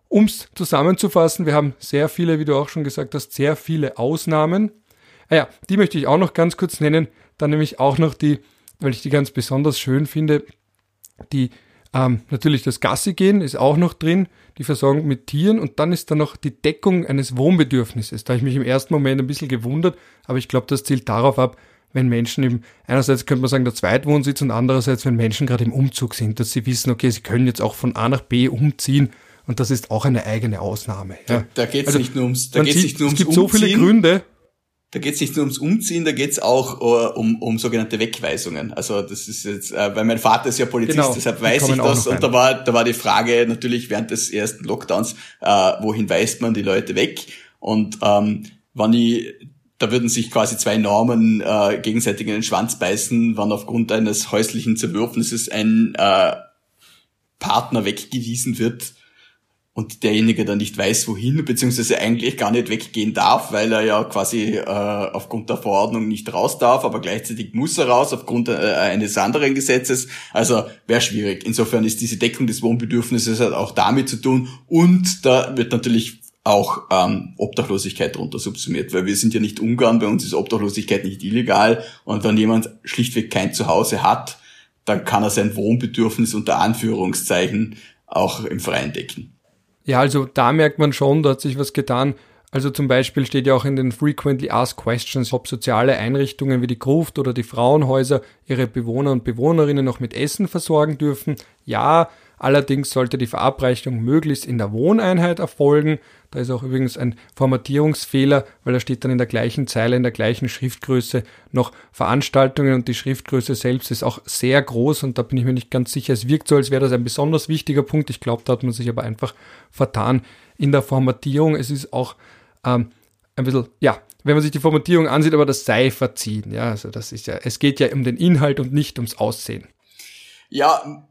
ums zusammenzufassen, wir haben sehr viele, wie du auch schon gesagt hast, sehr viele Ausnahmen. Ah ja, die möchte ich auch noch ganz kurz nennen. Dann nämlich auch noch die, weil ich die ganz besonders schön finde, die ähm, natürlich das Gassi gehen ist auch noch drin, die Versorgung mit Tieren und dann ist da noch die Deckung eines Wohnbedürfnisses. Da habe ich mich im ersten Moment ein bisschen gewundert, aber ich glaube, das zielt darauf ab, wenn Menschen eben, einerseits könnte man sagen, der Zweitwohnsitz und andererseits, wenn Menschen gerade im Umzug sind, dass sie wissen, okay, sie können jetzt auch von A nach B umziehen und das ist auch eine eigene Ausnahme.
Ja. Da, da geht es also, nicht nur ums, da geht's
sieht,
nicht nur
ums Es gibt Umziehen. so viele Gründe,
da geht es nicht nur ums Umziehen, da geht es auch uh, um, um sogenannte Wegweisungen. Also das ist jetzt, äh, weil mein Vater ist ja Polizist, genau, deshalb weiß ich das. Und da war, da war die Frage natürlich während des ersten Lockdowns, äh, wohin weist man die Leute weg? Und ähm, wann ich, da würden sich quasi zwei Normen äh, gegenseitig in den Schwanz beißen, wann aufgrund eines häuslichen Zerwürfnisses ein äh, Partner weggewiesen wird, und derjenige dann nicht weiß, wohin, beziehungsweise eigentlich gar nicht weggehen darf, weil er ja quasi äh, aufgrund der Verordnung nicht raus darf, aber gleichzeitig muss er raus aufgrund äh, eines anderen Gesetzes. Also wäre schwierig. Insofern ist diese Deckung des Wohnbedürfnisses halt auch damit zu tun und da wird natürlich auch ähm, Obdachlosigkeit drunter subsumiert, weil wir sind ja nicht Ungarn, bei uns ist Obdachlosigkeit nicht illegal und wenn jemand schlichtweg kein Zuhause hat, dann kann er sein Wohnbedürfnis unter Anführungszeichen auch im Freien decken.
Ja, also da merkt man schon, da hat sich was getan. Also zum Beispiel steht ja auch in den Frequently Asked Questions, ob soziale Einrichtungen wie die Gruft oder die Frauenhäuser ihre Bewohner und Bewohnerinnen noch mit Essen versorgen dürfen. Ja, Allerdings sollte die Verabreichung möglichst in der Wohneinheit erfolgen. Da ist auch übrigens ein Formatierungsfehler, weil da steht dann in der gleichen Zeile, in der gleichen Schriftgröße noch Veranstaltungen und die Schriftgröße selbst ist auch sehr groß und da bin ich mir nicht ganz sicher. Es wirkt so, als wäre das ein besonders wichtiger Punkt. Ich glaube, da hat man sich aber einfach vertan in der Formatierung. Es ist auch ähm, ein bisschen, ja, wenn man sich die Formatierung ansieht, aber das sei verziehen. Ja, also das ist ja, es geht ja um den Inhalt und nicht ums Aussehen.
Ja,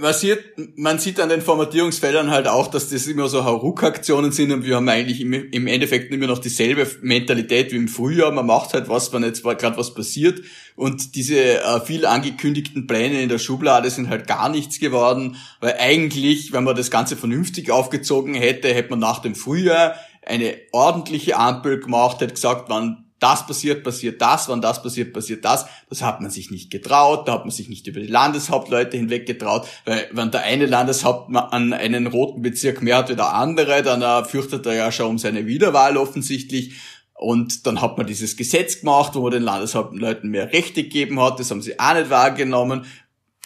man sieht, man sieht an den Formatierungsfeldern halt auch, dass das immer so Hauruck-Aktionen sind und wir haben eigentlich im, im Endeffekt immer noch dieselbe Mentalität wie im Frühjahr. Man macht halt was, wenn jetzt gerade was passiert und diese äh, viel angekündigten Pläne in der Schublade sind halt gar nichts geworden, weil eigentlich, wenn man das Ganze vernünftig aufgezogen hätte, hätte man nach dem Frühjahr eine ordentliche Ampel gemacht, hätte gesagt, wann das passiert, passiert das, wann das passiert, passiert das. Das hat man sich nicht getraut, da hat man sich nicht über die Landeshauptleute hinweg getraut, weil wenn der eine Landeshauptmann einen roten Bezirk mehr hat wie der andere, dann äh, fürchtet er ja schon um seine Wiederwahl offensichtlich. Und dann hat man dieses Gesetz gemacht, wo man den Landeshauptleuten mehr Rechte gegeben hat. Das haben sie auch nicht wahrgenommen.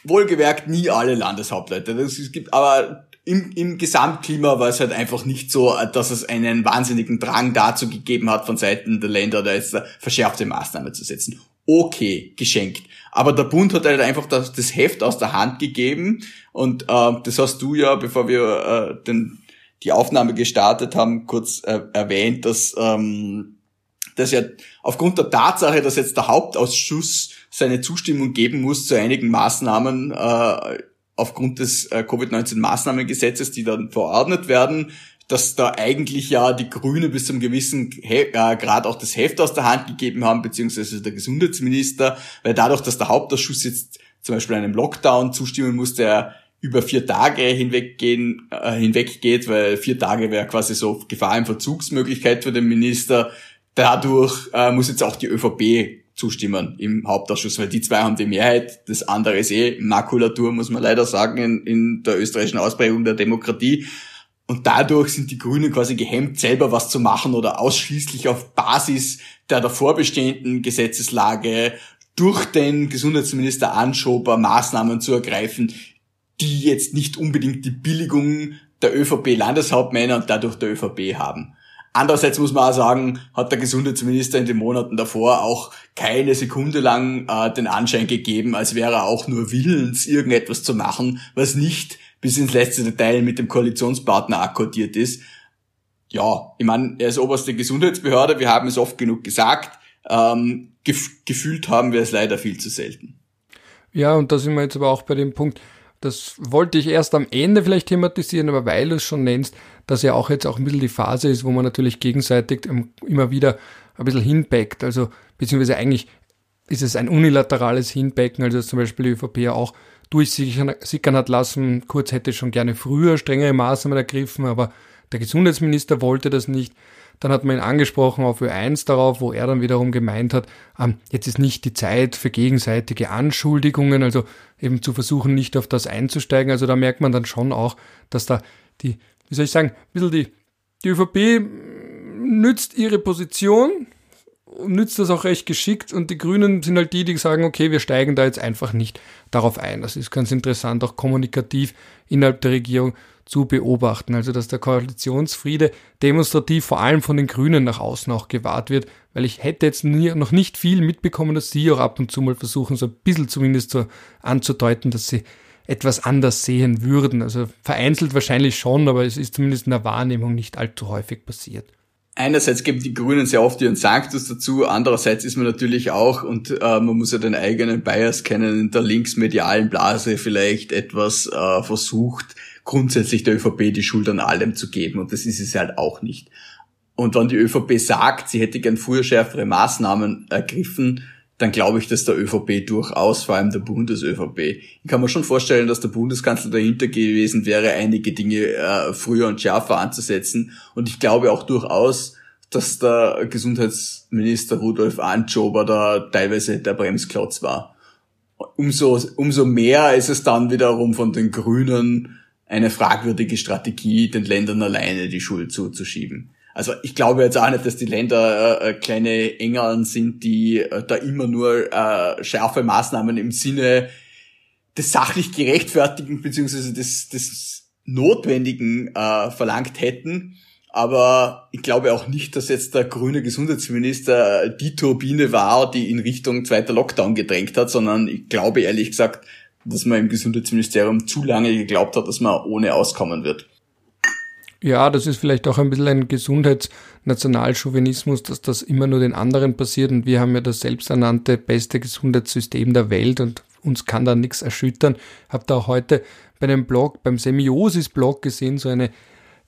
Wohlgemerkt nie alle Landeshauptleute. Es gibt aber im, im Gesamtklima war es halt einfach nicht so, dass es einen wahnsinnigen Drang dazu gegeben hat, von Seiten der Länder da jetzt verschärfte Maßnahmen zu setzen. Okay, geschenkt. Aber der Bund hat halt einfach das, das Heft aus der Hand gegeben und äh, das hast du ja, bevor wir äh, den, die Aufnahme gestartet haben, kurz äh, erwähnt, dass ähm, dass ja aufgrund der Tatsache, dass jetzt der Hauptausschuss seine Zustimmung geben muss zu einigen Maßnahmen äh, aufgrund des äh, Covid-19-Maßnahmengesetzes, die dann verordnet werden, dass da eigentlich ja die Grünen bis zum gewissen He äh, Grad auch das Heft aus der Hand gegeben haben, beziehungsweise der Gesundheitsminister, weil dadurch, dass der Hauptausschuss jetzt zum Beispiel einem Lockdown zustimmen muss, der über vier Tage hinweggehen, äh, hinweggeht, weil vier Tage wäre quasi so Gefahr im Verzugsmöglichkeit für den Minister. Dadurch äh, muss jetzt auch die ÖVP zustimmen im Hauptausschuss, weil die zwei haben die Mehrheit. Das andere ist eh Makulatur, muss man leider sagen, in, in der österreichischen Ausprägung der Demokratie. Und dadurch sind die Grünen quasi gehemmt, selber was zu machen oder ausschließlich auf Basis der davor bestehenden Gesetzeslage durch den Gesundheitsminister Anschober Maßnahmen zu ergreifen, die jetzt nicht unbedingt die Billigung der ÖVP-Landeshauptmänner und dadurch der ÖVP haben. Andererseits muss man auch sagen, hat der Gesundheitsminister in den Monaten davor auch keine Sekunde lang äh, den Anschein gegeben, als wäre er auch nur willens, irgendetwas zu machen, was nicht bis ins letzte Detail mit dem Koalitionspartner akkordiert ist. Ja, ich meine, er ist oberste Gesundheitsbehörde, wir haben es oft genug gesagt, ähm, gef gefühlt haben wir es leider viel zu selten.
Ja, und da sind wir jetzt aber auch bei dem Punkt, das wollte ich erst am Ende vielleicht thematisieren, aber weil du es schon nennst, dass ja auch jetzt auch ein bisschen die Phase ist, wo man natürlich gegenseitig immer wieder ein bisschen hinbackt. Also, beziehungsweise eigentlich ist es ein unilaterales Hinbacken, also zum Beispiel die ÖVP ja auch durchsickern hat lassen. Kurz hätte schon gerne früher strengere Maßnahmen ergriffen, aber der Gesundheitsminister wollte das nicht. Dann hat man ihn angesprochen auf Ö1 darauf, wo er dann wiederum gemeint hat, ähm, jetzt ist nicht die Zeit für gegenseitige Anschuldigungen, also eben zu versuchen, nicht auf das einzusteigen. Also da merkt man dann schon auch, dass da die, wie soll ich sagen, ein bisschen die, die ÖVP nützt ihre Position, nützt das auch recht geschickt und die Grünen sind halt die, die sagen, okay, wir steigen da jetzt einfach nicht darauf ein. Das ist ganz interessant, auch kommunikativ innerhalb der Regierung zu beobachten. Also dass der Koalitionsfriede demonstrativ vor allem von den Grünen nach außen auch gewahrt wird, weil ich hätte jetzt nie, noch nicht viel mitbekommen, dass sie auch ab und zu mal versuchen, so ein bisschen zumindest so anzudeuten, dass sie etwas anders sehen würden. Also vereinzelt wahrscheinlich schon, aber es ist zumindest in der Wahrnehmung nicht allzu häufig passiert.
Einerseits geben die Grünen sehr oft ihren Sanctus dazu, andererseits ist man natürlich auch, und äh, man muss ja den eigenen Bias kennen, in der linksmedialen Blase vielleicht etwas äh, versucht, grundsätzlich der ÖVP die Schuld an allem zu geben und das ist es halt auch nicht. Und wenn die ÖVP sagt, sie hätte gern früher schärfere Maßnahmen ergriffen, dann glaube ich, dass der ÖVP durchaus, vor allem der Bundes-ÖVP, ich kann mir schon vorstellen, dass der Bundeskanzler dahinter gewesen wäre, einige Dinge äh, früher und schärfer anzusetzen. Und ich glaube auch durchaus, dass der Gesundheitsminister Rudolf Anschober da teilweise der Bremsklotz war. Umso, umso mehr ist es dann wiederum von den Grünen eine fragwürdige Strategie, den Ländern alleine die Schuld zuzuschieben. Also ich glaube jetzt auch nicht, dass die Länder äh, äh, kleine Engeln sind, die äh, da immer nur äh, schärfe Maßnahmen im Sinne des sachlich gerechtfertigen beziehungsweise des, des Notwendigen äh, verlangt hätten. Aber ich glaube auch nicht, dass jetzt der grüne Gesundheitsminister die Turbine war, die in Richtung zweiter Lockdown gedrängt hat, sondern ich glaube ehrlich gesagt, dass man im Gesundheitsministerium zu lange geglaubt hat, dass man ohne auskommen wird.
Ja, das ist vielleicht auch ein bisschen ein Gesundheitsnationalchauvinismus, dass das immer nur den anderen passiert und wir haben ja das selbsternannte beste Gesundheitssystem der Welt und uns kann da nichts erschüttern. Hab da auch heute bei dem Blog, beim Semiosis-Blog gesehen, so eine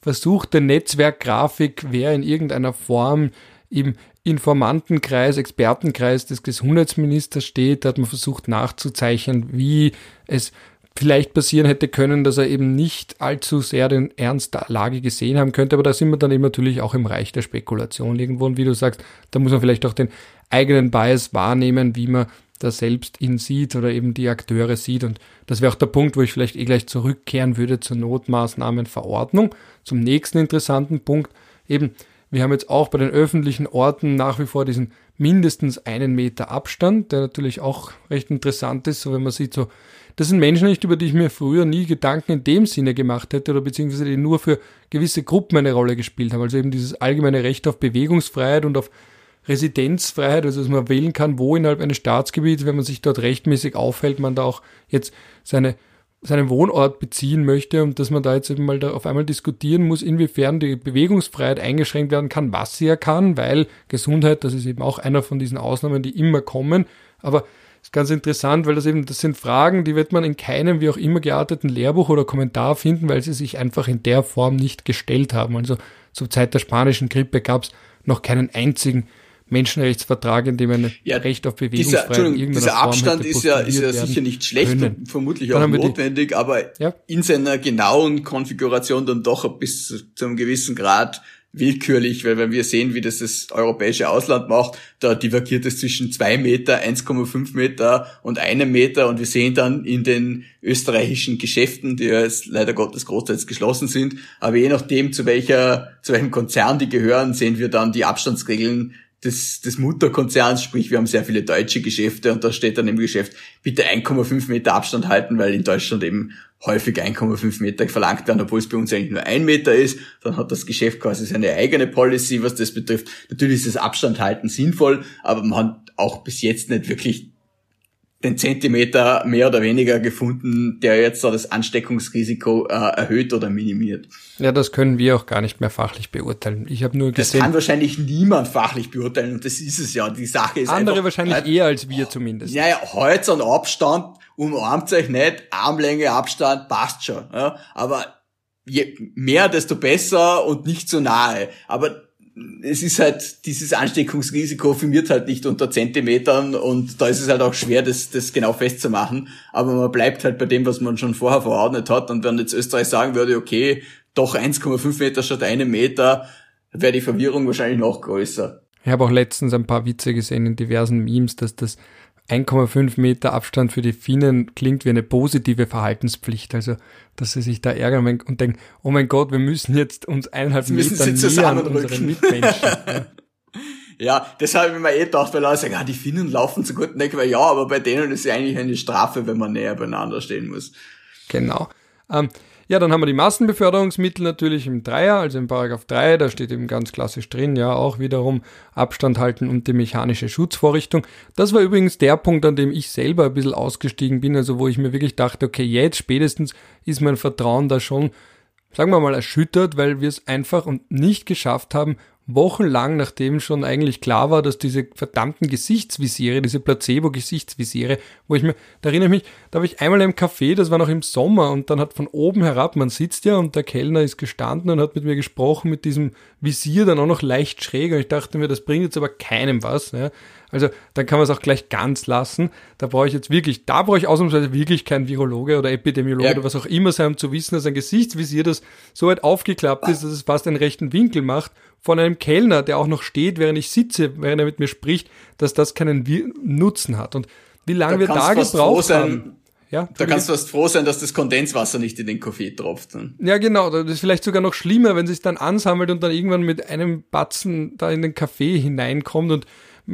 versuchte Netzwerkgrafik, wer in irgendeiner Form im Informantenkreis, Expertenkreis des Gesundheitsministers steht. Da hat man versucht nachzuzeichnen, wie es vielleicht passieren hätte können, dass er eben nicht allzu sehr den Ernst der Lage gesehen haben könnte. Aber da sind wir dann eben natürlich auch im Reich der Spekulation irgendwo. Und wie du sagst, da muss man vielleicht auch den eigenen Bias wahrnehmen, wie man da selbst ihn sieht oder eben die Akteure sieht. Und das wäre auch der Punkt, wo ich vielleicht eh gleich zurückkehren würde zur Notmaßnahmenverordnung. Zum nächsten interessanten Punkt eben, wir haben jetzt auch bei den öffentlichen Orten nach wie vor diesen mindestens einen Meter Abstand, der natürlich auch recht interessant ist, so wenn man sieht, so, das sind Menschen nicht, über die ich mir früher nie Gedanken in dem Sinne gemacht hätte oder beziehungsweise die nur für gewisse Gruppen eine Rolle gespielt haben. Also eben dieses allgemeine Recht auf Bewegungsfreiheit und auf Residenzfreiheit, also dass man wählen kann, wo innerhalb eines Staatsgebiets, wenn man sich dort rechtmäßig aufhält, man da auch jetzt seine seinen Wohnort beziehen möchte und dass man da jetzt eben mal da auf einmal diskutieren muss, inwiefern die Bewegungsfreiheit eingeschränkt werden kann, was sie ja kann, weil Gesundheit, das ist eben auch einer von diesen Ausnahmen, die immer kommen. Aber ist ganz interessant, weil das eben, das sind Fragen, die wird man in keinem wie auch immer gearteten Lehrbuch oder Kommentar finden, weil sie sich einfach in der Form nicht gestellt haben. Also zur Zeit der spanischen Grippe gab es noch keinen einzigen Menschenrechtsvertrag, in dem ein
ja,
Recht auf Bewegungsfreiheit
dieser, in irgendeiner dieser Abstand ist ja, ist ja sicher nicht schlecht können. und vermutlich auch notwendig, die, aber ja. in seiner genauen Konfiguration dann doch bis zu einem gewissen Grad willkürlich, weil wenn wir sehen, wie das das europäische Ausland macht, da divergiert es zwischen zwei Meter, 1,5 Meter und einem Meter und wir sehen dann in den österreichischen Geschäften, die ja jetzt leider Gottes großteils geschlossen sind, aber je nachdem, zu welcher, zu welchem Konzern die gehören, sehen wir dann die Abstandsregeln des, des Mutterkonzerns, sprich wir haben sehr viele deutsche Geschäfte und da steht dann im Geschäft, bitte 1,5 Meter Abstand halten, weil in Deutschland eben häufig 1,5 Meter verlangt werden, obwohl es bei uns eigentlich nur ein Meter ist. Dann hat das Geschäft quasi seine eigene Policy, was das betrifft. Natürlich ist das Abstand halten sinnvoll, aber man hat auch bis jetzt nicht wirklich den Zentimeter mehr oder weniger gefunden, der jetzt da das Ansteckungsrisiko äh, erhöht oder minimiert.
Ja, das können wir auch gar nicht mehr fachlich beurteilen. Ich habe nur gesehen.
Das kann wahrscheinlich niemand fachlich beurteilen und das ist es ja. Die Sache ist
andere
einfach,
wahrscheinlich halt, eher als wir zumindest.
Naja, heute an Abstand umarmt euch nicht, Armlänge Abstand passt schon. Ja? Aber je mehr, desto besser und nicht so nahe. Aber es ist halt, dieses Ansteckungsrisiko firmiert halt nicht unter Zentimetern und da ist es halt auch schwer, das, das genau festzumachen. Aber man bleibt halt bei dem, was man schon vorher verordnet hat. Und wenn jetzt Österreich sagen würde, okay, doch 1,5 Meter statt einem Meter, wäre die Verwirrung wahrscheinlich noch größer.
Ich habe auch letztens ein paar Witze gesehen in diversen Memes, dass das 1,5 Meter Abstand für die Finnen klingt wie eine positive Verhaltenspflicht. Also, dass sie sich da ärgern und denken, oh mein Gott, wir müssen jetzt uns eineinhalb Meter nähern unseren Mitmenschen.
ja. das habe ich mir eh gedacht, weil alle sagen, ah, die Finnen laufen zu gut. Denke ich, ja, aber bei denen ist ja eigentlich eine Strafe, wenn man näher beieinander stehen muss.
Genau. Ähm, ja, dann haben wir die Massenbeförderungsmittel natürlich im Dreier, also im Paragraph 3, da steht eben ganz klassisch drin, ja, auch wiederum Abstand halten und die mechanische Schutzvorrichtung. Das war übrigens der Punkt, an dem ich selber ein bisschen ausgestiegen bin, also wo ich mir wirklich dachte, okay, jetzt spätestens ist mein Vertrauen da schon, sagen wir mal, erschüttert, weil wir es einfach und nicht geschafft haben, wochenlang, nachdem schon eigentlich klar war, dass diese verdammten Gesichtsvisiere, diese Placebo-Gesichtsvisiere, wo ich mir, da erinnere ich mich, da habe ich einmal im Café, das war noch im Sommer, und dann hat von oben herab, man sitzt ja und der Kellner ist gestanden und hat mit mir gesprochen mit diesem Visier dann auch noch leicht schräg und ich dachte mir, das bringt jetzt aber keinem was. Ja. Also dann kann man es auch gleich ganz lassen. Da brauche ich jetzt wirklich, da brauche ich ausnahmsweise wirklich kein Virologe oder Epidemiologe ja. oder was auch immer sein, um zu wissen, dass ein Gesichtsvisier, das so weit aufgeklappt ist, dass es fast einen rechten Winkel macht, von einem Kellner, der auch noch steht, während ich sitze, während er mit mir spricht, dass das keinen Nutzen hat. Und wie lange da wir da gebraucht haben.
Ja, da kannst du fast froh sein, dass das Kondenswasser nicht in den Kaffee tropft.
Ne? Ja, genau. Das ist vielleicht sogar noch schlimmer, wenn es sich dann ansammelt und dann irgendwann mit einem Batzen da in den Kaffee hineinkommt. Und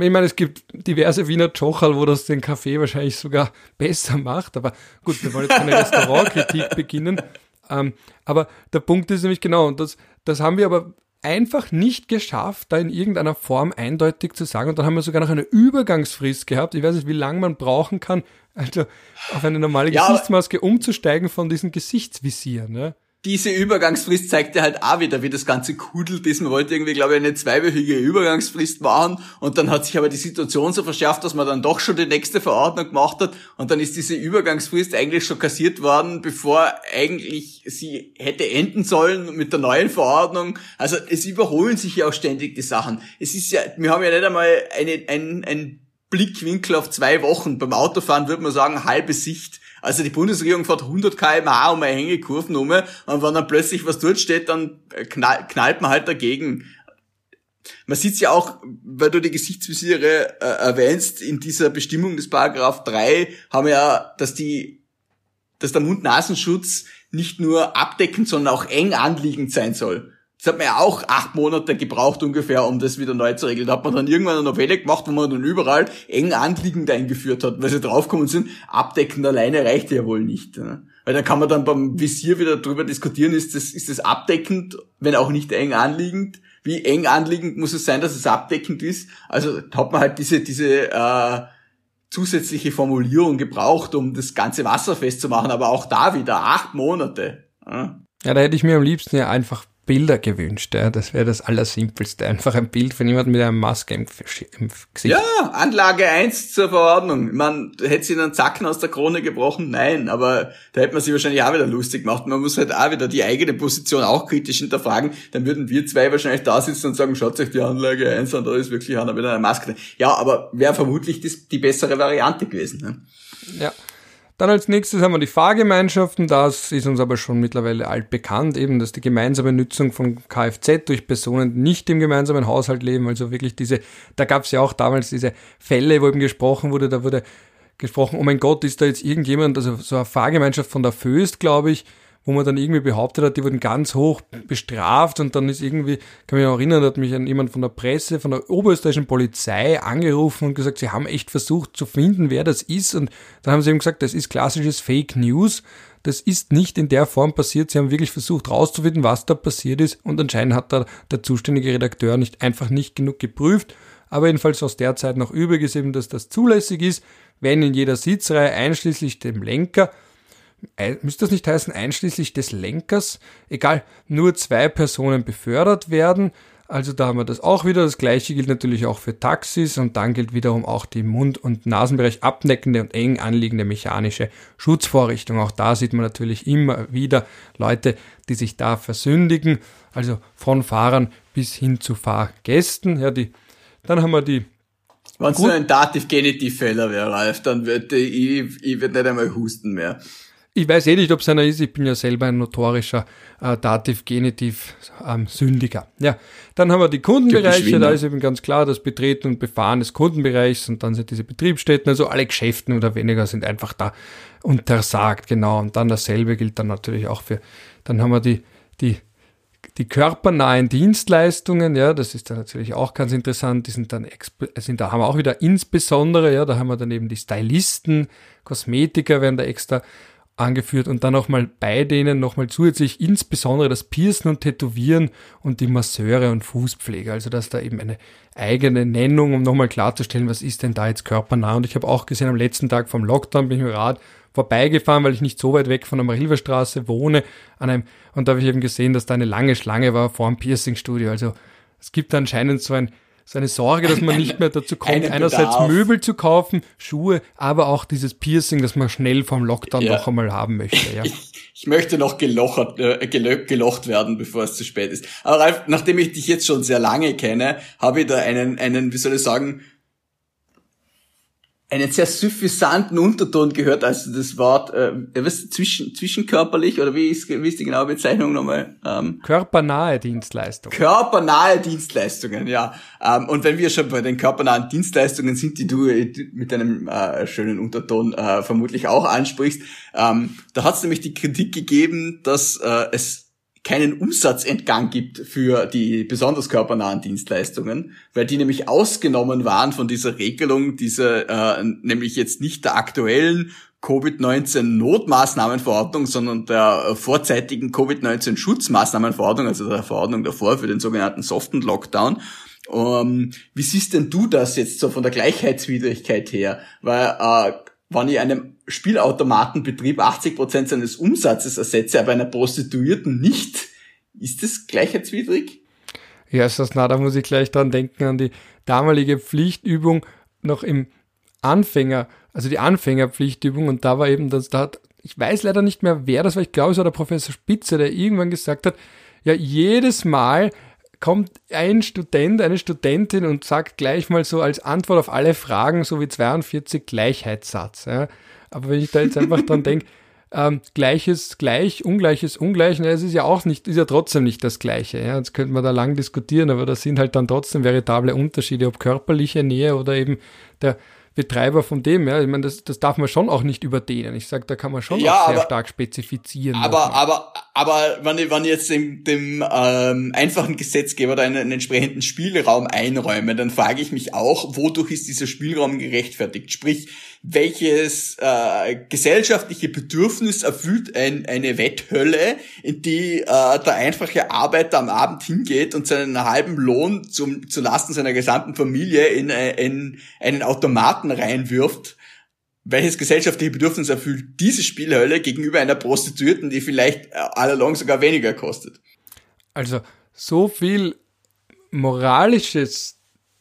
ich meine, es gibt diverse Wiener Jochal, wo das den Kaffee wahrscheinlich sogar besser macht. Aber gut, wir wollen jetzt keine Restaurantkritik beginnen. Ähm, aber der Punkt ist nämlich genau, und das, das haben wir aber einfach nicht geschafft, da in irgendeiner Form eindeutig zu sagen. Und dann haben wir sogar noch eine Übergangsfrist gehabt. Ich weiß nicht, wie lange man brauchen kann, also auf eine normale ja, Gesichtsmaske umzusteigen von diesen Gesichtsvisieren. Ne?
Diese Übergangsfrist zeigt ja halt auch wieder, wie das Ganze kudelt ist. Man wollte irgendwie, glaube ich, eine zweiwöchige Übergangsfrist machen und dann hat sich aber die Situation so verschärft, dass man dann doch schon die nächste Verordnung gemacht hat und dann ist diese Übergangsfrist eigentlich schon kassiert worden, bevor eigentlich sie hätte enden sollen mit der neuen Verordnung. Also es überholen sich ja auch ständig die Sachen. Es ist ja, wir haben ja nicht einmal eine, ein, ein Blickwinkel auf zwei Wochen. Beim Autofahren würde man sagen, halbe Sicht also die Bundesregierung fährt 100 kmh um eine Hängekurven um und wenn dann plötzlich was dort steht, dann knall, knallt man halt dagegen. Man sieht's ja auch, weil du die Gesichtsvisiere äh, erwähnst, in dieser Bestimmung des Paragraph 3 haben wir ja, dass die, dass der Mund-Nasenschutz nicht nur abdeckend, sondern auch eng anliegend sein soll. Das hat man ja auch acht Monate gebraucht ungefähr, um das wieder neu zu regeln. Da hat man dann irgendwann eine Novelle gemacht, wo man dann überall eng anliegend eingeführt hat, weil sie draufgekommen sind, abdeckend alleine reicht ja wohl nicht. Ne? Weil da kann man dann beim Visier wieder drüber diskutieren, ist das, ist das abdeckend, wenn auch nicht eng anliegend? Wie eng anliegend muss es sein, dass es abdeckend ist? Also hat man halt diese, diese äh, zusätzliche Formulierung gebraucht, um das ganze Wasser festzumachen, aber auch da wieder acht Monate.
Ja, ja da hätte ich mir am liebsten ja einfach Bilder gewünscht. Ja. Das wäre das Allersimpelste. Einfach ein Bild von jemandem mit einer Maske im, im
Gesicht. Ja, Anlage 1 zur Verordnung. Man hätte sie einen Zacken aus der Krone gebrochen? Nein, aber da hätte man sich wahrscheinlich auch wieder lustig gemacht. Man muss halt auch wieder die eigene Position auch kritisch hinterfragen. Dann würden wir zwei wahrscheinlich da sitzen und sagen, schaut euch die Anlage 1 an, da ist wirklich einer mit einer Maske. Ja, aber wäre vermutlich die, die bessere Variante gewesen. Ne?
Ja. Dann als nächstes haben wir die Fahrgemeinschaften. Das ist uns aber schon mittlerweile altbekannt, eben, dass die gemeinsame Nutzung von Kfz durch Personen, nicht im gemeinsamen Haushalt leben, also wirklich diese, da gab es ja auch damals diese Fälle, wo eben gesprochen wurde, da wurde gesprochen, oh mein Gott, ist da jetzt irgendjemand, also so eine Fahrgemeinschaft von der Föst, glaube ich, wo man dann irgendwie behauptet hat, die wurden ganz hoch bestraft und dann ist irgendwie, kann mich auch erinnern, hat mich jemand von der Presse, von der oberösterreichischen Polizei angerufen und gesagt, sie haben echt versucht zu finden, wer das ist und dann haben sie eben gesagt, das ist klassisches Fake News. Das ist nicht in der Form passiert. Sie haben wirklich versucht herauszufinden, was da passiert ist und anscheinend hat da der zuständige Redakteur nicht einfach nicht genug geprüft. Aber jedenfalls aus der Zeit noch übrig ist eben, dass das zulässig ist, wenn in jeder Sitzreihe einschließlich dem Lenker müsste das nicht heißen, einschließlich des Lenkers, egal, nur zwei Personen befördert werden. Also da haben wir das auch wieder. Das gleiche gilt natürlich auch für Taxis und dann gilt wiederum auch die Mund- und Nasenbereich abdeckende und eng anliegende mechanische Schutzvorrichtung. Auch da sieht man natürlich immer wieder Leute, die sich da versündigen. Also von Fahrern bis hin zu Fahrgästen. Ja, die, dann haben wir die
wenn es nur ein Dativ-Genitiv-Fehler wäre, Ralf, dann würde ich, ich würd nicht einmal husten mehr.
Ich weiß eh nicht, ob es einer ist. Ich bin ja selber ein notorischer äh, Dativ-Genitiv-Sündiger. Ähm, ja, dann haben wir die Kundenbereiche. Da ist eben ganz klar das Betreten und Befahren des Kundenbereichs und dann sind diese Betriebsstätten. Also alle Geschäften oder weniger sind einfach da untersagt. Genau. Und dann dasselbe gilt dann natürlich auch für. Dann haben wir die die die körpernahen Dienstleistungen, ja, das ist dann natürlich auch ganz interessant, die sind dann, sind, da haben wir auch wieder insbesondere, ja, da haben wir dann eben die Stylisten, Kosmetiker werden da extra angeführt und dann nochmal bei denen nochmal zusätzlich insbesondere das Piercen und Tätowieren und die Masseure und Fußpflege. Also dass da eben eine eigene Nennung, um nochmal klarzustellen, was ist denn da jetzt körpernah. Und ich habe auch gesehen, am letzten Tag vom Lockdown bin ich mit dem Rad vorbeigefahren, weil ich nicht so weit weg von der Marilverstraße wohne, an einem, und da habe ich eben gesehen, dass da eine lange Schlange war vor dem Piercingstudio. Also es gibt anscheinend so ein so eine Sorge, dass man nicht mehr dazu kommt, einerseits Möbel zu kaufen, Schuhe, aber auch dieses Piercing, das man schnell vom Lockdown ja. noch einmal haben möchte. Ja.
Ich, ich möchte noch gelochert, äh, gelocht werden, bevor es zu spät ist. Aber Ralf, nachdem ich dich jetzt schon sehr lange kenne, habe ich da einen, einen, wie soll ich sagen, einen sehr suffisanten Unterton gehört, also das Wort, äh, was, zwischen, zwischenkörperlich oder wie ist, wie ist die genaue Bezeichnung nochmal?
Ähm, körpernahe Dienstleistungen.
Körpernahe Dienstleistungen, ja. Ähm, und wenn wir schon bei den körpernahen Dienstleistungen sind, die du mit deinem äh, schönen Unterton äh, vermutlich auch ansprichst, ähm, da hat es nämlich die Kritik gegeben, dass äh, es keinen Umsatzentgang gibt für die besonders körpernahen Dienstleistungen, weil die nämlich ausgenommen waren von dieser Regelung, dieser äh, nämlich jetzt nicht der aktuellen Covid-19 Notmaßnahmenverordnung, sondern der äh, vorzeitigen Covid-19 Schutzmaßnahmenverordnung, also der Verordnung davor für den sogenannten soften Lockdown. Um, ähm, wie siehst denn du das jetzt so von der Gleichheitswidrigkeit her? Weil äh, wenn ich einem Spielautomatenbetrieb 80% seines Umsatzes ersetze, aber einer Prostituierten nicht, ist das gleichheitswidrig?
Ja, ist das na, da muss ich gleich dran denken an die damalige Pflichtübung noch im Anfänger, also die Anfängerpflichtübung und da war eben das, da hat, ich weiß leider nicht mehr wer das war, ich glaube es war der Professor Spitze, der irgendwann gesagt hat, ja, jedes Mal kommt ein Student, eine Studentin und sagt gleich mal so als Antwort auf alle Fragen, so wie 42 Gleichheitssatz. Ja. Aber wenn ich da jetzt einfach dran denke, ähm, Gleiches gleich, Ungleiches ungleich, na, es ist ja auch nicht, ist ja trotzdem nicht das Gleiche. Ja. Jetzt könnte man da lang diskutieren, aber das sind halt dann trotzdem veritable Unterschiede, ob körperliche Nähe oder eben der Betreiber von dem, ja, ich meine, das, das darf man schon auch nicht überdehnen. Ich sage, da kann man schon ja, auch sehr aber, stark spezifizieren.
Aber, aber, aber wenn ich, wenn ich jetzt dem, dem ähm, einfachen Gesetzgeber da einen, einen entsprechenden Spielraum einräume, dann frage ich mich auch, wodurch ist dieser Spielraum gerechtfertigt? Sprich, welches äh, gesellschaftliche Bedürfnis erfüllt ein, eine Wetthölle, in die äh, der einfache Arbeiter am Abend hingeht und seinen halben Lohn zum, zu Lasten seiner gesamten Familie in, äh, in einen Automaten reinwirft. Welches gesellschaftliche Bedürfnis erfüllt diese Spielhölle gegenüber einer Prostituierten, die vielleicht äh, allalong sogar weniger kostet?
Also so viel moralisches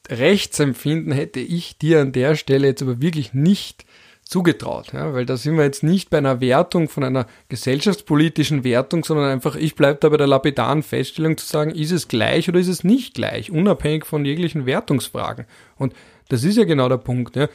Rechtsempfinden hätte ich dir an der Stelle jetzt aber wirklich nicht zugetraut, ja, weil da sind wir jetzt nicht bei einer Wertung von einer gesellschaftspolitischen Wertung, sondern einfach, ich bleibe da bei der lapidaren Feststellung zu sagen, ist es gleich oder ist es nicht gleich, unabhängig von jeglichen Wertungsfragen. Und das ist ja genau der Punkt, ja,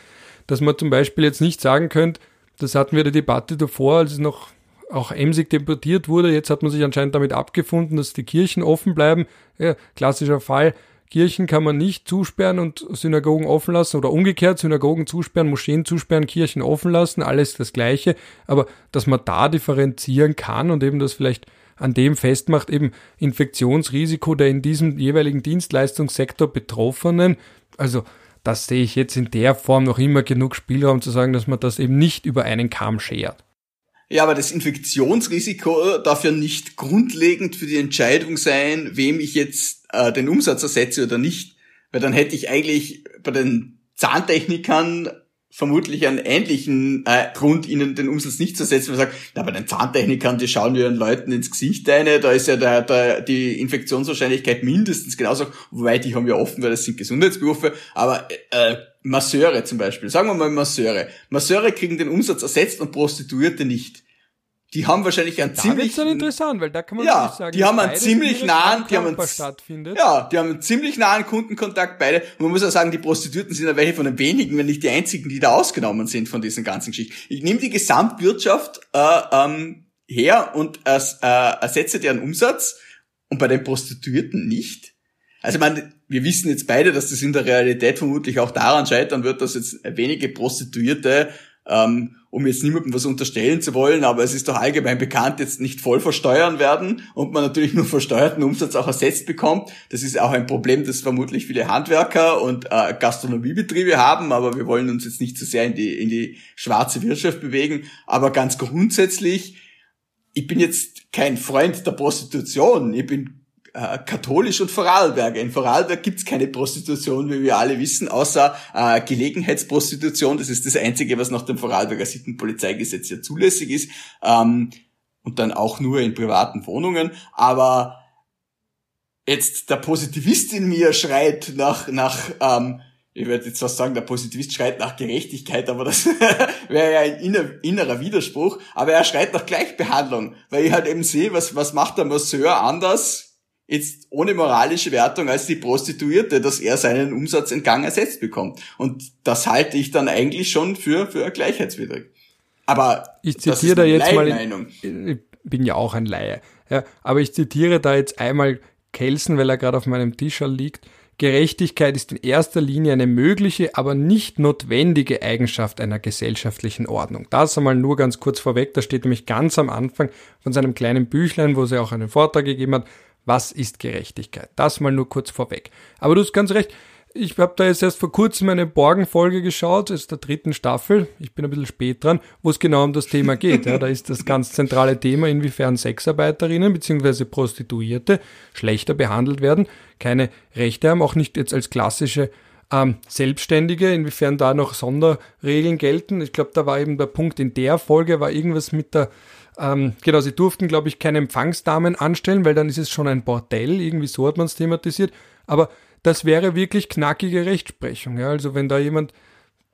dass man zum Beispiel jetzt nicht sagen könnte, das hatten wir die Debatte davor, als es noch auch emsig deportiert wurde, jetzt hat man sich anscheinend damit abgefunden, dass die Kirchen offen bleiben. Ja, klassischer Fall, Kirchen kann man nicht zusperren und Synagogen offen lassen oder umgekehrt, Synagogen zusperren, Moscheen zusperren, Kirchen offen lassen, alles das Gleiche. Aber dass man da differenzieren kann und eben das vielleicht an dem festmacht, eben Infektionsrisiko der in diesem jeweiligen Dienstleistungssektor Betroffenen, also das sehe ich jetzt in der Form noch immer genug Spielraum zu sagen, dass man das eben nicht über einen Kamm schert.
Ja, aber das Infektionsrisiko darf ja nicht grundlegend für die Entscheidung sein, wem ich jetzt äh, den Umsatz ersetze oder nicht. Weil dann hätte ich eigentlich bei den Zahntechnikern vermutlich einen ähnlichen äh, Grund, ihnen den Umsatz nicht zu ersetzen. Man sagt, na, bei den Zahntechnikern, die schauen wir den Leuten ins Gesicht eine, da ist ja der, der, die Infektionswahrscheinlichkeit mindestens genauso, wobei die haben wir offen, weil das sind Gesundheitsberufe, aber äh, Masseure zum Beispiel, sagen wir mal Masseure. Masseure kriegen den Umsatz ersetzt und Prostituierte nicht die haben wahrscheinlich einen
da
ziemlich
dann interessant, weil da kann man
ja, sagen, die haben einen ziemlich nahen, die haben einen, ja, die haben einen ziemlich nahen Kundenkontakt beide. Und man muss auch sagen, die Prostituierten sind ja welche von den wenigen, wenn nicht die einzigen, die da ausgenommen sind von diesen ganzen Geschichten. Ich nehme die Gesamtwirtschaft äh, ähm, her und äh, ersetze deren Umsatz und bei den Prostituierten nicht. Also man, wir wissen jetzt beide, dass das in der Realität vermutlich auch daran scheitern wird, dass jetzt wenige Prostituierte ähm, um jetzt niemandem was unterstellen zu wollen, aber es ist doch allgemein bekannt, jetzt nicht voll versteuern werden und man natürlich nur versteuerten Umsatz auch ersetzt bekommt. Das ist auch ein Problem, das vermutlich viele Handwerker und äh, Gastronomiebetriebe haben, aber wir wollen uns jetzt nicht zu so sehr in die, in die schwarze Wirtschaft bewegen. Aber ganz grundsätzlich, ich bin jetzt kein Freund der Prostitution. Ich bin äh, katholisch und Vorarlberger. In Vorarlberg gibt's keine Prostitution, wie wir alle wissen, außer äh, Gelegenheitsprostitution. Das ist das Einzige, was nach dem Vorarlberger Sittenpolizeigesetz ja zulässig ist. Ähm, und dann auch nur in privaten Wohnungen. Aber jetzt der Positivist in mir schreit nach, nach ähm, ich werde jetzt was sagen, der Positivist schreit nach Gerechtigkeit, aber das wäre ja ein inner, innerer Widerspruch. Aber er schreit nach Gleichbehandlung, weil ich halt eben sehe, was, was macht der Masseur anders jetzt ohne moralische Wertung als die Prostituierte, dass er seinen Umsatz in Gang ersetzt bekommt. Und das halte ich dann eigentlich schon für, für gleichheitswidrig. Aber
ich zitiere da jetzt mal, ich bin ja auch ein Laie, ja, aber ich zitiere da jetzt einmal Kelsen, weil er gerade auf meinem Tisch liegt. Gerechtigkeit ist in erster Linie eine mögliche, aber nicht notwendige Eigenschaft einer gesellschaftlichen Ordnung. Das einmal nur ganz kurz vorweg, da steht nämlich ganz am Anfang von seinem kleinen Büchlein, wo sie auch einen Vortrag gegeben hat, was ist Gerechtigkeit? Das mal nur kurz vorweg. Aber du hast ganz recht. Ich habe da jetzt erst vor kurzem eine Borgenfolge geschaut, das ist der dritten Staffel, ich bin ein bisschen spät dran, wo es genau um das Thema geht. Ja, da ist das ganz zentrale Thema, inwiefern Sexarbeiterinnen bzw. Prostituierte schlechter behandelt werden, keine Rechte haben, auch nicht jetzt als klassische ähm, Selbstständige, inwiefern da noch Sonderregeln gelten. Ich glaube, da war eben der Punkt in der Folge, war irgendwas mit der, ähm, genau, sie durften, glaube ich, keine Empfangsdamen anstellen, weil dann ist es schon ein Bordell, irgendwie so hat man es thematisiert. Aber das wäre wirklich knackige Rechtsprechung. Ja? Also wenn da jemand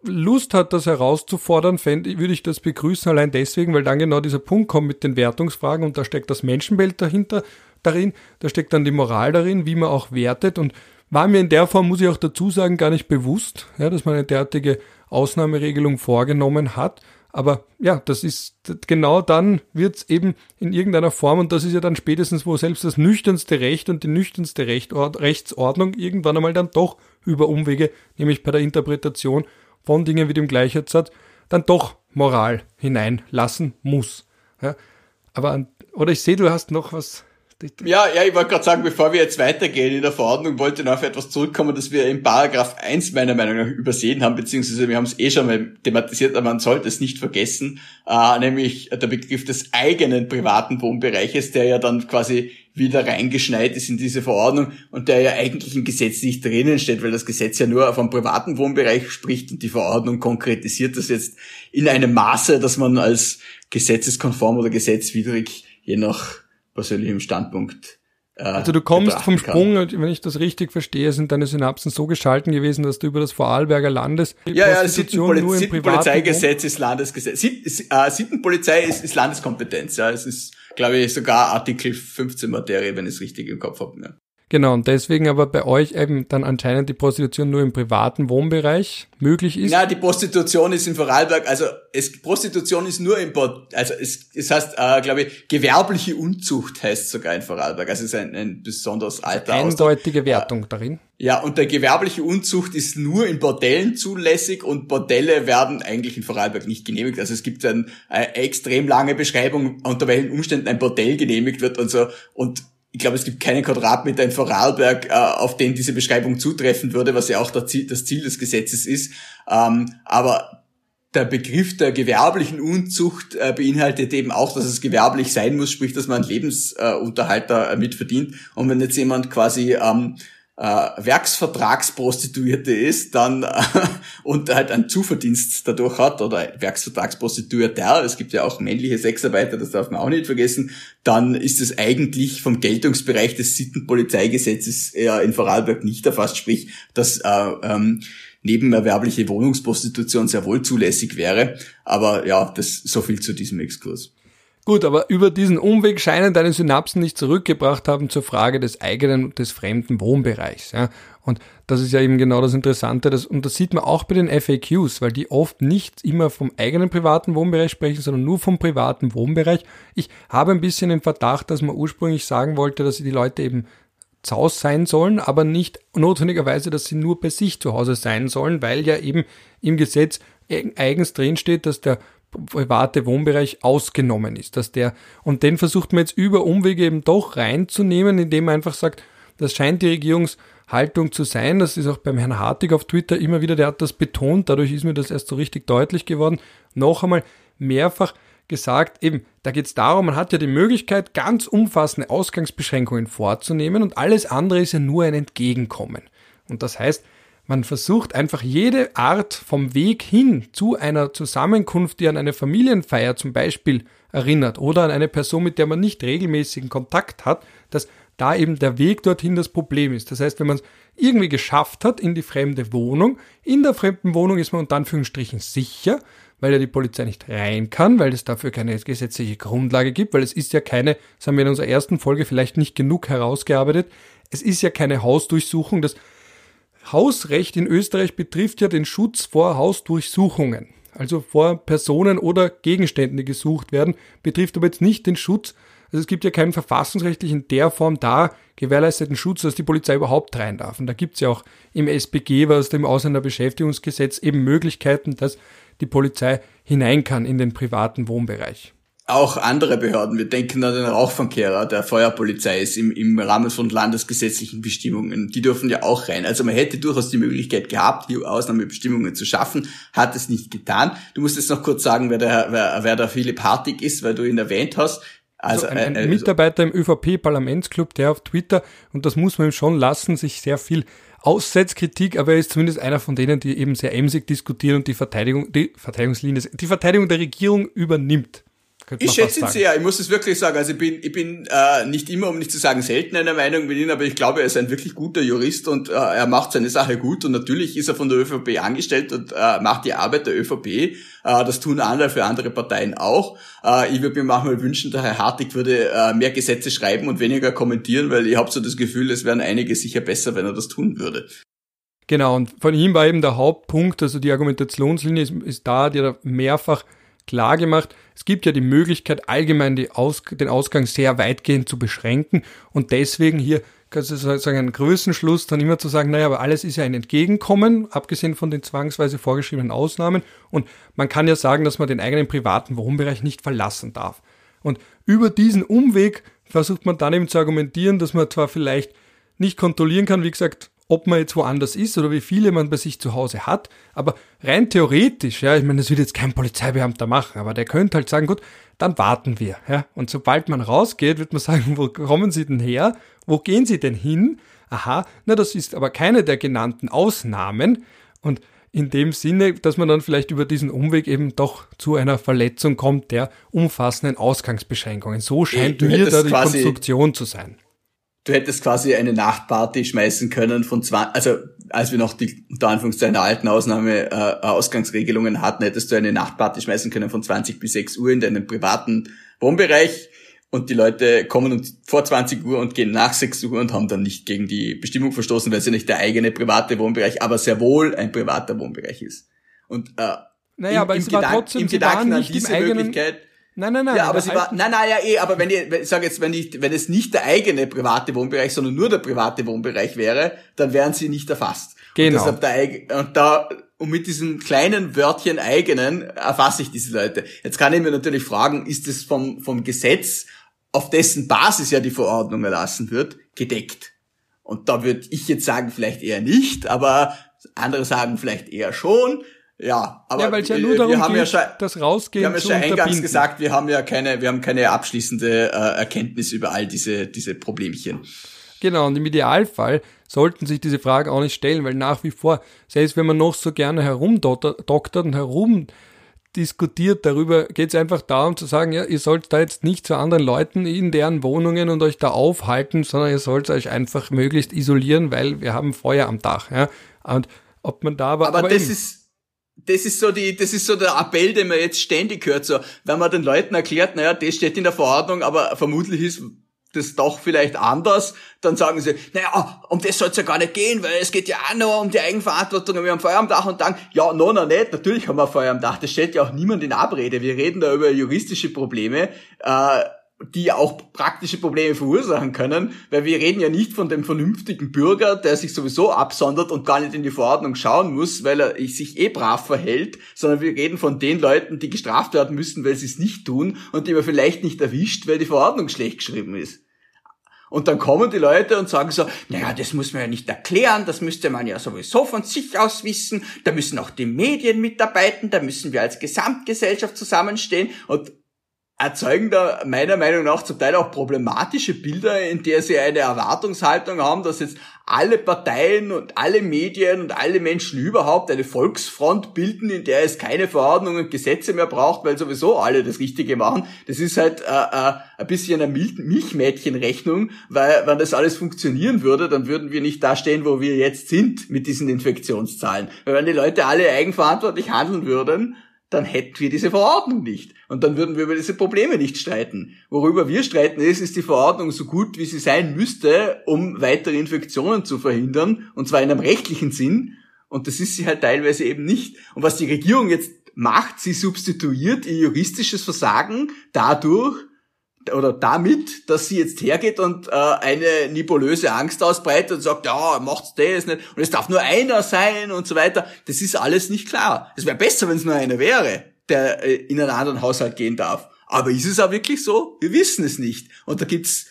Lust hat, das herauszufordern, fände, würde ich das begrüßen, allein deswegen, weil dann genau dieser Punkt kommt mit den Wertungsfragen und da steckt das Menschenbild dahinter, darin, da steckt dann die Moral darin, wie man auch wertet und war mir in der Form, muss ich auch dazu sagen, gar nicht bewusst, ja, dass man eine derartige Ausnahmeregelung vorgenommen hat. Aber ja, das ist genau dann wird es eben in irgendeiner Form, und das ist ja dann spätestens, wo selbst das nüchternste Recht und die nüchternste Rechtsordnung irgendwann einmal dann doch über Umwege, nämlich bei der Interpretation von Dingen wie dem Gleichheitssatz, dann doch Moral hineinlassen muss. Ja, aber, oder ich sehe, du hast noch was
ja, ja, ich wollte gerade sagen, bevor wir jetzt weitergehen in der Verordnung, wollte ich noch auf etwas zurückkommen, das wir im Paragraph 1 meiner Meinung nach übersehen haben, beziehungsweise wir haben es eh schon mal thematisiert, aber man sollte es nicht vergessen, äh, nämlich der Begriff des eigenen privaten Wohnbereiches, der ja dann quasi wieder reingeschneit ist in diese Verordnung und der ja eigentlich im Gesetz nicht drinnen steht, weil das Gesetz ja nur vom privaten Wohnbereich spricht und die Verordnung konkretisiert das jetzt in einem Maße, dass man als gesetzeskonform oder gesetzwidrig je nach persönlichem Standpunkt.
Äh, also du kommst vom Sprung, kann. wenn ich das richtig verstehe, sind deine Synapsen so geschalten gewesen, dass du über das Vorarlberger Landes
ja, ja, Sittenpolizei, Sittenpolizeigesetz ist Landesgesetz. Sitt, äh, Sittenpolizei ist, ist Landeskompetenz. Ja, es ist, glaube ich, sogar Artikel 15 Materie, wenn ich es richtig im Kopf habe. Ja.
Genau, und deswegen aber bei euch eben dann anscheinend die Prostitution nur im privaten Wohnbereich möglich ist.
Ja, die Prostitution ist in Vorarlberg, also es, Prostitution ist nur im, also es, es heißt, äh, glaube ich, gewerbliche Unzucht heißt sogar in Vorarlberg. Also es ist ein, ein besonders alter
Eindeutige Ausdruck. Wertung darin.
Ja, und der gewerbliche Unzucht ist nur in Bordellen zulässig und Bordelle werden eigentlich in Vorarlberg nicht genehmigt. Also es gibt eine, eine extrem lange Beschreibung, unter welchen Umständen ein Bordell genehmigt wird und so. Und ich glaube, es gibt keinen Quadratmeter in Vorarlberg, äh, auf den diese Beschreibung zutreffen würde, was ja auch das Ziel, des Gesetzes ist. Ähm, aber der Begriff der gewerblichen Unzucht äh, beinhaltet eben auch, dass es gewerblich sein muss, sprich, dass man einen Lebensunterhalter äh, mitverdient. Und wenn jetzt jemand quasi ähm, äh, Werksvertragsprostituierte ist, dann äh, und halt einen Zuverdienst dadurch hat oder Werksvertragsprostituierter, es gibt ja auch männliche Sexarbeiter, das darf man auch nicht vergessen, dann ist es eigentlich vom Geltungsbereich des Sittenpolizeigesetzes eher in Vorarlberg nicht erfasst, sprich, dass äh, ähm, nebenerwerbliche Wohnungsprostitution sehr wohl zulässig wäre. Aber ja, das so viel zu diesem Exkurs.
Gut, aber über diesen Umweg scheinen deine Synapsen nicht zurückgebracht haben zur Frage des eigenen und des fremden Wohnbereichs. Ja? Und das ist ja eben genau das Interessante. Das, und das sieht man auch bei den FAQs, weil die oft nicht immer vom eigenen privaten Wohnbereich sprechen, sondern nur vom privaten Wohnbereich. Ich habe ein bisschen den Verdacht, dass man ursprünglich sagen wollte, dass die Leute eben zu Hause sein sollen, aber nicht notwendigerweise, dass sie nur bei sich zu Hause sein sollen, weil ja eben im Gesetz eigens drin steht, dass der private Wohnbereich ausgenommen ist, dass der, und den versucht man jetzt über Umwege eben doch reinzunehmen, indem man einfach sagt, das scheint die Regierungshaltung zu sein. Das ist auch beim Herrn Hartig auf Twitter immer wieder, der hat das betont, dadurch ist mir das erst so richtig deutlich geworden. Noch einmal mehrfach gesagt, eben, da geht es darum, man hat ja die Möglichkeit, ganz umfassende Ausgangsbeschränkungen vorzunehmen und alles andere ist ja nur ein Entgegenkommen. Und das heißt, man versucht einfach jede Art vom Weg hin zu einer Zusammenkunft, die an eine Familienfeier zum Beispiel erinnert oder an eine Person, mit der man nicht regelmäßigen Kontakt hat, dass da eben der Weg dorthin das Problem ist. Das heißt, wenn man es irgendwie geschafft hat in die fremde Wohnung, in der fremden Wohnung ist man unter Anführungsstrichen sicher, weil ja die Polizei nicht rein kann, weil es dafür keine gesetzliche Grundlage gibt, weil es ist ja keine, das haben wir in unserer ersten Folge vielleicht nicht genug herausgearbeitet, es ist ja keine Hausdurchsuchung, das Hausrecht in Österreich betrifft ja den Schutz vor Hausdurchsuchungen, also vor Personen oder Gegenständen, die gesucht werden, betrifft aber jetzt nicht den Schutz, also es gibt ja keinen verfassungsrechtlichen der Form da gewährleisteten Schutz, dass die Polizei überhaupt rein darf. Und da gibt es ja auch im SPG, was dem Ausländerbeschäftigungsgesetz, eben Möglichkeiten, dass die Polizei hinein kann in den privaten Wohnbereich
auch andere Behörden. Wir denken an den Rauchfangkehrer, der Feuerpolizei ist im, im Rahmen von landesgesetzlichen Bestimmungen. Die dürfen ja auch rein. Also man hätte durchaus die Möglichkeit gehabt, hier Ausnahmebestimmungen zu schaffen, hat es nicht getan. Du musst jetzt noch kurz sagen, wer der, wer, wer der Philipp Hartig ist, weil du ihn erwähnt hast.
Also, also ein, ein äh, Mitarbeiter im ÖVP-Parlamentsclub, der auf Twitter, und das muss man ihm schon lassen, sich sehr viel Aussetzkritik, aber er ist zumindest einer von denen, die eben sehr emsig diskutieren und die Verteidigung, die Verteidigungslinie, die Verteidigung der Regierung übernimmt.
Ich schätze ihn sehr, ich muss es wirklich sagen. Also ich bin, ich bin äh, nicht immer, um nicht zu sagen selten einer Meinung mit ihm, aber ich glaube, er ist ein wirklich guter Jurist und äh, er macht seine Sache gut und natürlich ist er von der ÖVP angestellt und äh, macht die Arbeit der ÖVP. Äh, das tun andere für andere Parteien auch. Äh, ich würde mir manchmal wünschen, der Herr Hartig würde äh, mehr Gesetze schreiben und weniger kommentieren, weil ich habe so das Gefühl, es wären einige sicher besser, wenn er das tun würde.
Genau, und von ihm war eben der Hauptpunkt, also die Argumentationslinie ist, ist da, die er mehrfach klar gemacht, es gibt ja die Möglichkeit, allgemein Aus den Ausgang sehr weitgehend zu beschränken und deswegen hier sozusagen einen Größenschluss dann immer zu sagen, naja, aber alles ist ja ein Entgegenkommen, abgesehen von den zwangsweise vorgeschriebenen Ausnahmen und man kann ja sagen, dass man den eigenen privaten Wohnbereich nicht verlassen darf. Und über diesen Umweg versucht man dann eben zu argumentieren, dass man zwar vielleicht nicht kontrollieren kann, wie gesagt, ob man jetzt woanders ist oder wie viele man bei sich zu Hause hat. Aber rein theoretisch, ja, ich meine, das wird jetzt kein Polizeibeamter machen, aber der könnte halt sagen, gut, dann warten wir. Ja. Und sobald man rausgeht, wird man sagen, wo kommen Sie denn her? Wo gehen Sie denn hin? Aha, na, das ist aber keine der genannten Ausnahmen. Und in dem Sinne, dass man dann vielleicht über diesen Umweg eben doch zu einer Verletzung kommt der umfassenden Ausgangsbeschränkungen. So scheint mir da die Konstruktion zu sein
du hättest quasi eine Nachtparty schmeißen können von 20, also als wir noch die unter Anführungszeichen alten Ausnahme äh, Ausgangsregelungen hatten, hättest du eine Nachtparty schmeißen können von 20 bis 6 Uhr in deinem privaten Wohnbereich und die Leute kommen vor 20 Uhr und gehen nach 6 Uhr und haben dann nicht gegen die Bestimmung verstoßen, weil es ja nicht der eigene private Wohnbereich, aber sehr wohl ein privater Wohnbereich ist. Und äh,
naja, im, aber im es Gedank, war trotzdem, im Gedanken an diese
Möglichkeit Nein, nein, nein. Ja, aber sie war, nein, nein, ja eh, aber wenn ich, ich sage jetzt, wenn ich, wenn es nicht der eigene private Wohnbereich, sondern nur der private Wohnbereich wäre, dann wären sie nicht erfasst.
Genau.
Und, der, und da, und mit diesem kleinen Wörtchen eigenen erfasse ich diese Leute. Jetzt kann ich mir natürlich fragen, ist es vom, vom Gesetz, auf dessen Basis ja die Verordnung erlassen wird, gedeckt? Und da würde ich jetzt sagen, vielleicht eher nicht, aber andere sagen vielleicht eher schon. Ja, aber
ja, weil es ja nur darum wir haben geht, ja schon, das Rausgehen
Wir haben ja schon eingangs gesagt, wir haben ja keine, wir haben keine abschließende äh, Erkenntnis über all diese, diese Problemchen.
Genau, und im Idealfall sollten sich diese Fragen auch nicht stellen, weil nach wie vor, selbst wenn man noch so gerne herumdoktert und herumdiskutiert darüber, geht es einfach darum zu sagen, ja, ihr sollt da jetzt nicht zu anderen Leuten in deren Wohnungen und euch da aufhalten, sondern ihr sollt euch einfach möglichst isolieren, weil wir haben Feuer am Dach. Ja? Und ob man da aber.
Aber, aber das ist das ist so die, das ist so der Appell, den man jetzt ständig hört, so, wenn man den Leuten erklärt, naja, das steht in der Verordnung, aber vermutlich ist das doch vielleicht anders, dann sagen sie, naja, um das soll es ja gar nicht gehen, weil es geht ja auch nur um die Eigenverantwortung, wir haben Feuer am Dach und dann, ja, no, no, nicht, natürlich haben wir Feuer am Dach, das stellt ja auch niemand in Abrede, wir reden da über juristische Probleme, äh, die auch praktische Probleme verursachen können, weil wir reden ja nicht von dem vernünftigen Bürger, der sich sowieso absondert und gar nicht in die Verordnung schauen muss, weil er sich eh brav verhält, sondern wir reden von den Leuten, die gestraft werden müssen, weil sie es nicht tun und die man vielleicht nicht erwischt, weil die Verordnung schlecht geschrieben ist. Und dann kommen die Leute und sagen so, naja, das muss man ja nicht erklären, das müsste man ja sowieso von sich aus wissen, da müssen auch die Medien mitarbeiten, da müssen wir als Gesamtgesellschaft zusammenstehen und erzeugen da meiner Meinung nach zum Teil auch problematische Bilder, in der sie eine Erwartungshaltung haben, dass jetzt alle Parteien und alle Medien und alle Menschen überhaupt eine Volksfront bilden, in der es keine Verordnungen und Gesetze mehr braucht, weil sowieso alle das Richtige machen. Das ist halt äh, äh, ein bisschen eine Mil Milchmädchenrechnung, weil wenn das alles funktionieren würde, dann würden wir nicht da stehen, wo wir jetzt sind mit diesen Infektionszahlen. Weil wenn die Leute alle eigenverantwortlich handeln würden, dann hätten wir diese Verordnung nicht. Und dann würden wir über diese Probleme nicht streiten. Worüber wir streiten ist, ist die Verordnung so gut, wie sie sein müsste, um weitere Infektionen zu verhindern, und zwar in einem rechtlichen Sinn. Und das ist sie halt teilweise eben nicht. Und was die Regierung jetzt macht, sie substituiert ihr juristisches Versagen dadurch, oder damit, dass sie jetzt hergeht und äh, eine nebulöse Angst ausbreitet und sagt, ja, macht's das nicht und es darf nur einer sein und so weiter. Das ist alles nicht klar. Es wäre besser, wenn es nur einer wäre, der äh, in einen anderen Haushalt gehen darf. Aber ist es auch wirklich so? Wir wissen es nicht. Und da gibt's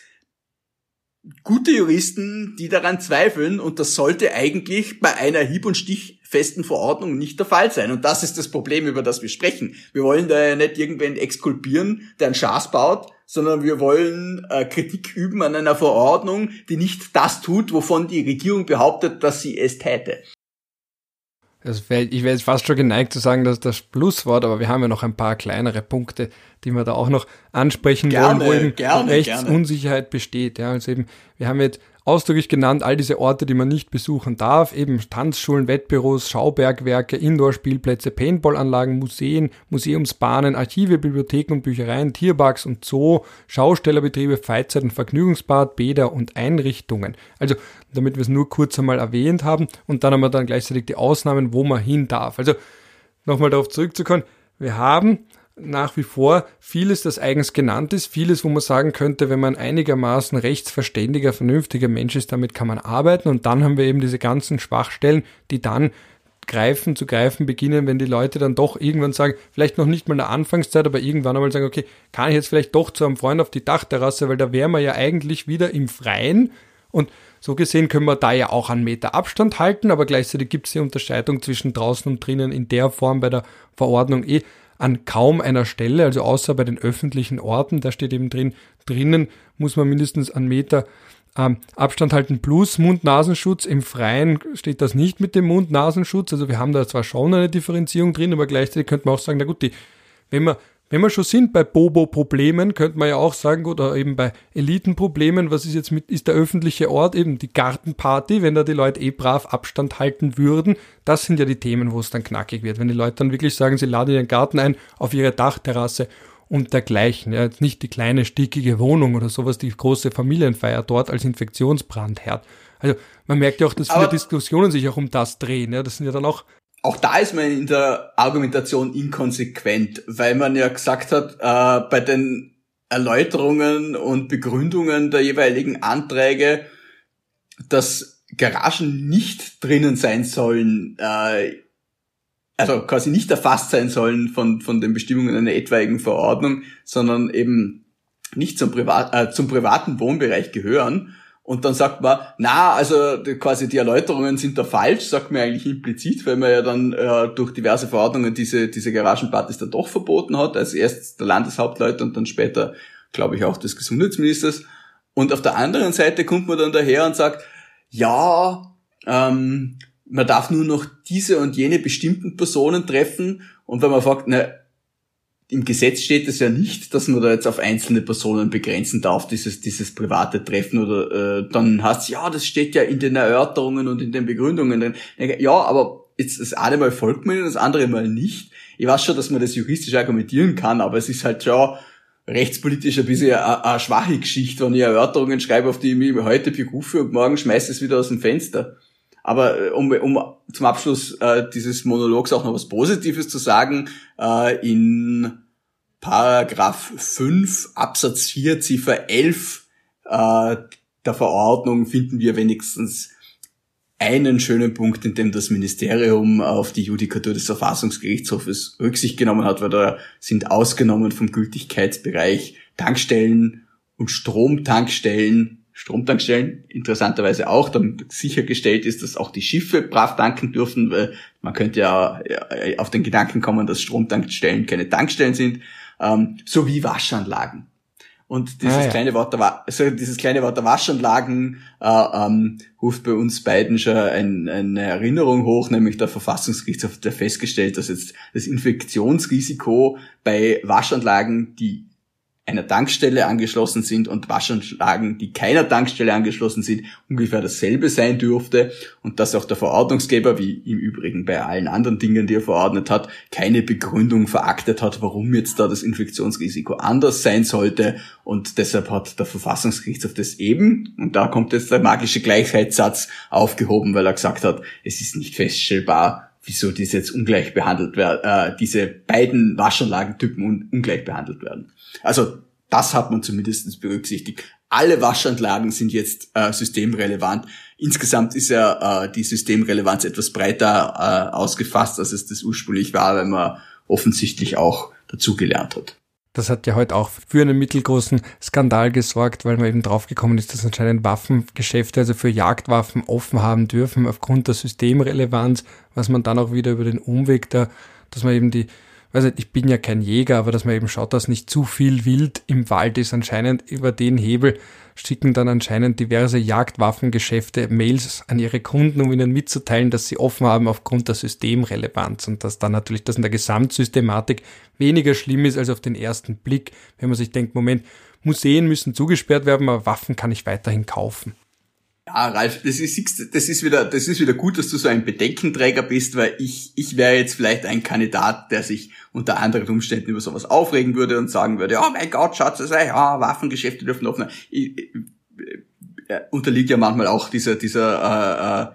gute Juristen, die daran zweifeln und das sollte eigentlich bei einer hieb- und stichfesten Verordnung nicht der Fall sein. Und das ist das Problem, über das wir sprechen. Wir wollen da ja nicht irgendwen exkulpieren, der einen Schaß baut, sondern wir wollen äh, Kritik üben an einer Verordnung, die nicht das tut, wovon die Regierung behauptet, dass sie es täte.
Wär, ich wäre jetzt fast schon geneigt zu sagen, dass das Schlusswort, aber wir haben ja noch ein paar kleinere Punkte, die wir da auch noch ansprechen gerne, wollen, wo eben gerne, Rechtsunsicherheit gerne. besteht. Ja, also eben, wir haben jetzt ausdrücklich genannt, all diese Orte, die man nicht besuchen darf, eben Tanzschulen, Wettbüros, Schaubergwerke, Indoor-Spielplätze, Paintballanlagen, Museen, Museumsbahnen, Archive, Bibliotheken und Büchereien, Tierparks und Zoo, Schaustellerbetriebe, Freizeit- und Vergnügungsbad, Bäder und Einrichtungen. Also, damit wir es nur kurz einmal erwähnt haben und dann haben wir dann gleichzeitig die Ausnahmen, wo man hin darf. Also, nochmal darauf zurückzukommen, wir haben nach wie vor vieles, das eigens genannt ist, vieles, wo man sagen könnte, wenn man einigermaßen rechtsverständiger, vernünftiger Mensch ist, damit kann man arbeiten. Und dann haben wir eben diese ganzen Schwachstellen, die dann greifen, zu greifen beginnen, wenn die Leute dann doch irgendwann sagen, vielleicht noch nicht mal in der Anfangszeit, aber irgendwann einmal sagen, okay, kann ich jetzt vielleicht doch zu einem Freund auf die Dachterrasse, weil da wären wir ja eigentlich wieder im Freien. Und so gesehen können wir da ja auch einen Meter Abstand halten, aber gleichzeitig gibt es die Unterscheidung zwischen draußen und drinnen in der Form bei der Verordnung eh an kaum einer Stelle, also außer bei den öffentlichen Orten, da steht eben drin, drinnen muss man mindestens einen Meter ähm, Abstand halten plus Mund-Nasenschutz. Im Freien steht das nicht mit dem Mund-Nasenschutz. Also wir haben da zwar schon eine Differenzierung drin, aber gleichzeitig könnte man auch sagen, na gut, die, wenn man wenn wir schon sind bei Bobo-Problemen, könnte man ja auch sagen, oder eben bei Eliten-Problemen, was ist jetzt mit, ist der öffentliche Ort, eben die Gartenparty, wenn da die Leute eh brav Abstand halten würden. Das sind ja die Themen, wo es dann knackig wird. Wenn die Leute dann wirklich sagen, sie laden ihren Garten ein auf ihre Dachterrasse und dergleichen. Ja, jetzt nicht die kleine, stickige Wohnung oder sowas, die große Familienfeier dort als Infektionsbrandherd. Also man merkt ja auch, dass viele Aber Diskussionen sich auch um das drehen. Ja, das sind ja dann auch
auch da ist man in der Argumentation inkonsequent, weil man ja gesagt hat, äh, bei den Erläuterungen und Begründungen der jeweiligen Anträge, dass Garagen nicht drinnen sein sollen, äh, also quasi nicht erfasst sein sollen von, von den Bestimmungen einer etwaigen Verordnung, sondern eben nicht zum, Privat, äh, zum privaten Wohnbereich gehören. Und dann sagt man, na, also quasi die Erläuterungen sind da falsch, sagt man eigentlich implizit, weil man ja dann äh, durch diverse Verordnungen diese, diese Garagenpartys dann doch verboten hat. Also erst der Landeshauptleute und dann später, glaube ich, auch des Gesundheitsministers. Und auf der anderen Seite kommt man dann daher und sagt, ja, ähm, man darf nur noch diese und jene bestimmten Personen treffen. Und wenn man fragt, na, im Gesetz steht es ja nicht, dass man da jetzt auf einzelne Personen begrenzen darf, dieses, dieses private Treffen oder äh, dann heißt ja, das steht ja in den Erörterungen und in den Begründungen drin. Ja, aber jetzt das eine Mal folgt man das andere Mal nicht. Ich weiß schon, dass man das juristisch argumentieren kann, aber es ist halt schon rechtspolitisch ein bisschen eine, eine schwache Geschichte, wenn ich Erörterungen schreibe, auf die ich mich heute berufe und morgen schmeiße es wieder aus dem Fenster. Aber äh, um, um zum Abschluss äh, dieses Monologs auch noch was Positives zu sagen, äh, in Paragraph 5 Absatz 4 Ziffer 11 äh, der Verordnung finden wir wenigstens einen schönen Punkt, in dem das Ministerium auf die Judikatur des Verfassungsgerichtshofes Rücksicht genommen hat, weil da sind ausgenommen vom Gültigkeitsbereich Tankstellen und Stromtankstellen. Stromtankstellen interessanterweise auch dann sichergestellt ist, dass auch die Schiffe brav tanken dürfen, weil man könnte ja auf den Gedanken kommen, dass Stromtankstellen keine Tankstellen sind, ähm, sowie Waschanlagen. Und dieses ah, ja. kleine Wort der also dieses kleine Wort der Waschanlagen äh, ähm, ruft bei uns beiden schon ein, eine Erinnerung hoch, nämlich der Verfassungsgerichtshof hat festgestellt, dass jetzt das Infektionsrisiko bei Waschanlagen, die einer Tankstelle angeschlossen sind und Waschanlagen, die keiner Tankstelle angeschlossen sind, ungefähr dasselbe sein dürfte und dass auch der Verordnungsgeber, wie im Übrigen bei allen anderen Dingen, die er verordnet hat, keine Begründung veraktet hat, warum jetzt da das Infektionsrisiko anders sein sollte. Und deshalb hat der Verfassungsgerichtshof das eben, und da kommt jetzt der magische Gleichheitssatz aufgehoben, weil er gesagt hat, es ist nicht feststellbar, wieso diese jetzt ungleich behandelt werden, äh, diese beiden Waschanlagentypen un ungleich behandelt werden. Also das hat man zumindest berücksichtigt. Alle Waschanlagen sind jetzt äh, systemrelevant. Insgesamt ist ja äh, die Systemrelevanz etwas breiter äh, ausgefasst, als es das ursprünglich war, weil man offensichtlich auch dazugelernt hat.
Das hat ja heute auch für einen mittelgroßen Skandal gesorgt, weil man eben draufgekommen ist, dass anscheinend Waffengeschäfte, also für Jagdwaffen offen haben dürfen aufgrund der Systemrelevanz, was man dann auch wieder über den Umweg da, dass man eben die, weiß nicht, ich bin ja kein Jäger, aber dass man eben schaut, dass nicht zu viel Wild im Wald ist, anscheinend über den Hebel schicken dann anscheinend diverse Jagdwaffengeschäfte Mails an ihre Kunden, um ihnen mitzuteilen, dass sie offen haben aufgrund der Systemrelevanz und dass dann natürlich das in der Gesamtsystematik weniger schlimm ist als auf den ersten Blick, wenn man sich denkt, Moment, Museen müssen zugesperrt werden, aber Waffen kann ich weiterhin kaufen.
Ja, Ralf, das ist, das ist wieder, das ist wieder gut, dass du so ein Bedenkenträger bist, weil ich, ich wäre jetzt vielleicht ein Kandidat, der sich unter anderen Umständen über sowas aufregen würde und sagen würde, oh mein Gott, Schatz, das sei, ja, Waffengeschäfte dürfen offen. Ich, ich, ich, unterliegt ja manchmal auch dieser, dieser, äh, äh,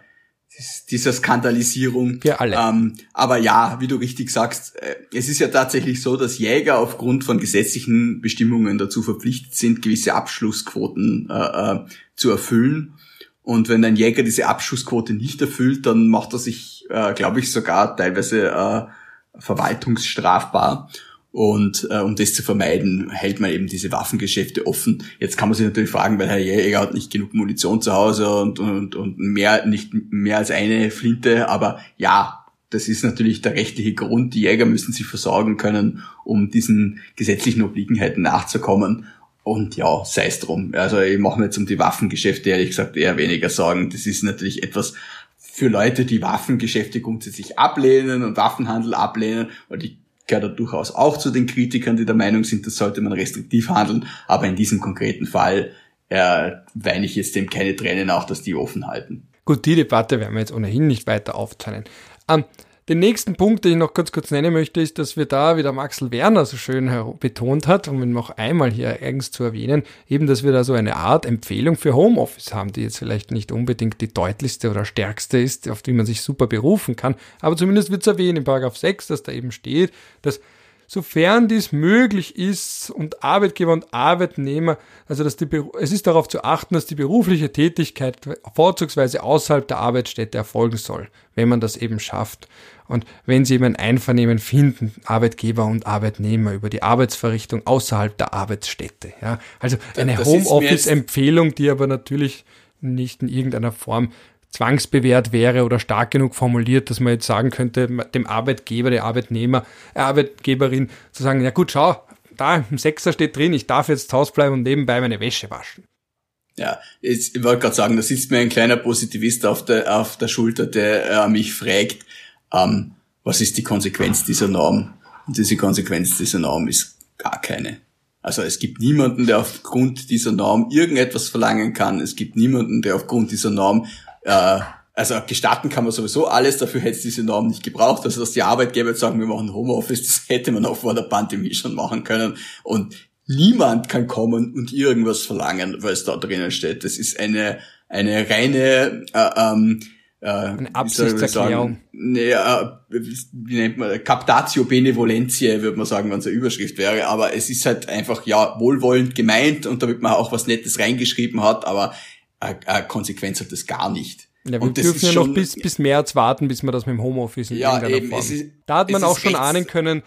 dieser Skandalisierung.
Wir alle.
Ähm, aber ja, wie du richtig sagst, äh, es ist ja tatsächlich so, dass Jäger aufgrund von gesetzlichen Bestimmungen dazu verpflichtet sind, gewisse Abschlussquoten äh, äh, zu erfüllen. Und wenn ein Jäger diese Abschussquote nicht erfüllt, dann macht er sich, äh, glaube ich, sogar teilweise äh, verwaltungsstrafbar. Und äh, um das zu vermeiden, hält man eben diese Waffengeschäfte offen. Jetzt kann man sich natürlich fragen, weil Herr Jäger hat nicht genug Munition zu Hause und, und, und mehr, nicht mehr als eine Flinte. Aber ja, das ist natürlich der rechtliche Grund. Die Jäger müssen sich versorgen können, um diesen gesetzlichen Obliegenheiten nachzukommen. Und ja, sei es drum. Also ich mache mir jetzt um die Waffengeschäfte ehrlich gesagt eher weniger Sorgen. Das ist natürlich etwas für Leute, die Waffengeschäfte grundsätzlich ablehnen und Waffenhandel ablehnen. Und ich gehöre da durchaus auch zu den Kritikern, die der Meinung sind, das sollte man restriktiv handeln. Aber in diesem konkreten Fall äh, weine ich jetzt dem keine Tränen auch, dass die offen halten.
Gut, die Debatte werden wir jetzt ohnehin nicht weiter aufzeichnen. Ähm, den nächsten Punkt, den ich noch ganz kurz nennen möchte, ist, dass wir da, wie der Maxel Werner so schön betont hat, um ihn noch einmal hier eigens zu erwähnen, eben, dass wir da so eine Art Empfehlung für Homeoffice haben, die jetzt vielleicht nicht unbedingt die deutlichste oder stärkste ist, auf die man sich super berufen kann, aber zumindest wird es erwähnt in Paragraph 6, dass da eben steht, dass sofern dies möglich ist und Arbeitgeber und Arbeitnehmer, also dass die, es ist darauf zu achten, dass die berufliche Tätigkeit vorzugsweise außerhalb der Arbeitsstätte erfolgen soll, wenn man das eben schafft. Und wenn Sie eben ein Einvernehmen finden, Arbeitgeber und Arbeitnehmer über die Arbeitsverrichtung außerhalb der Arbeitsstätte. Ja, also eine Homeoffice-Empfehlung, die aber natürlich nicht in irgendeiner Form zwangsbewährt wäre oder stark genug formuliert, dass man jetzt sagen könnte, dem Arbeitgeber, der Arbeitnehmer, äh, Arbeitgeberin zu sagen, ja gut, schau, da im Sechser steht drin, ich darf jetzt zu Hause bleiben und nebenbei meine Wäsche waschen.
Ja, ich wollte gerade sagen, da sitzt mir ein kleiner Positivist auf der, auf der Schulter, der äh, mich fragt, ähm, was ist die Konsequenz dieser Norm? Und diese Konsequenz dieser Norm ist gar keine. Also es gibt niemanden, der aufgrund dieser Norm irgendetwas verlangen kann. Es gibt niemanden, der aufgrund dieser Norm äh, also gestatten kann man sowieso alles, dafür hätte es diese Norm nicht gebraucht. Also dass die Arbeitgeber jetzt sagen, wir machen Homeoffice, das hätte man auch vor der Pandemie schon machen können. Und niemand kann kommen und irgendwas verlangen, weil es da drinnen steht. Das ist eine, eine reine äh, ähm,
äh, eine Absichtserklärung.
Nee, äh, wie nennt man, Captatio Benevolentiae, würde man sagen, wenn es eine Überschrift wäre. Aber es ist halt einfach, ja, wohlwollend gemeint und damit man auch was Nettes reingeschrieben hat, aber äh, äh, Konsequenz hat das gar nicht.
Ja, wir und dürfen ja noch bis, bis März warten, bis wir das mit dem Homeoffice in
ja, eben, Form.
Ist, da hat man auch schon ahnen können,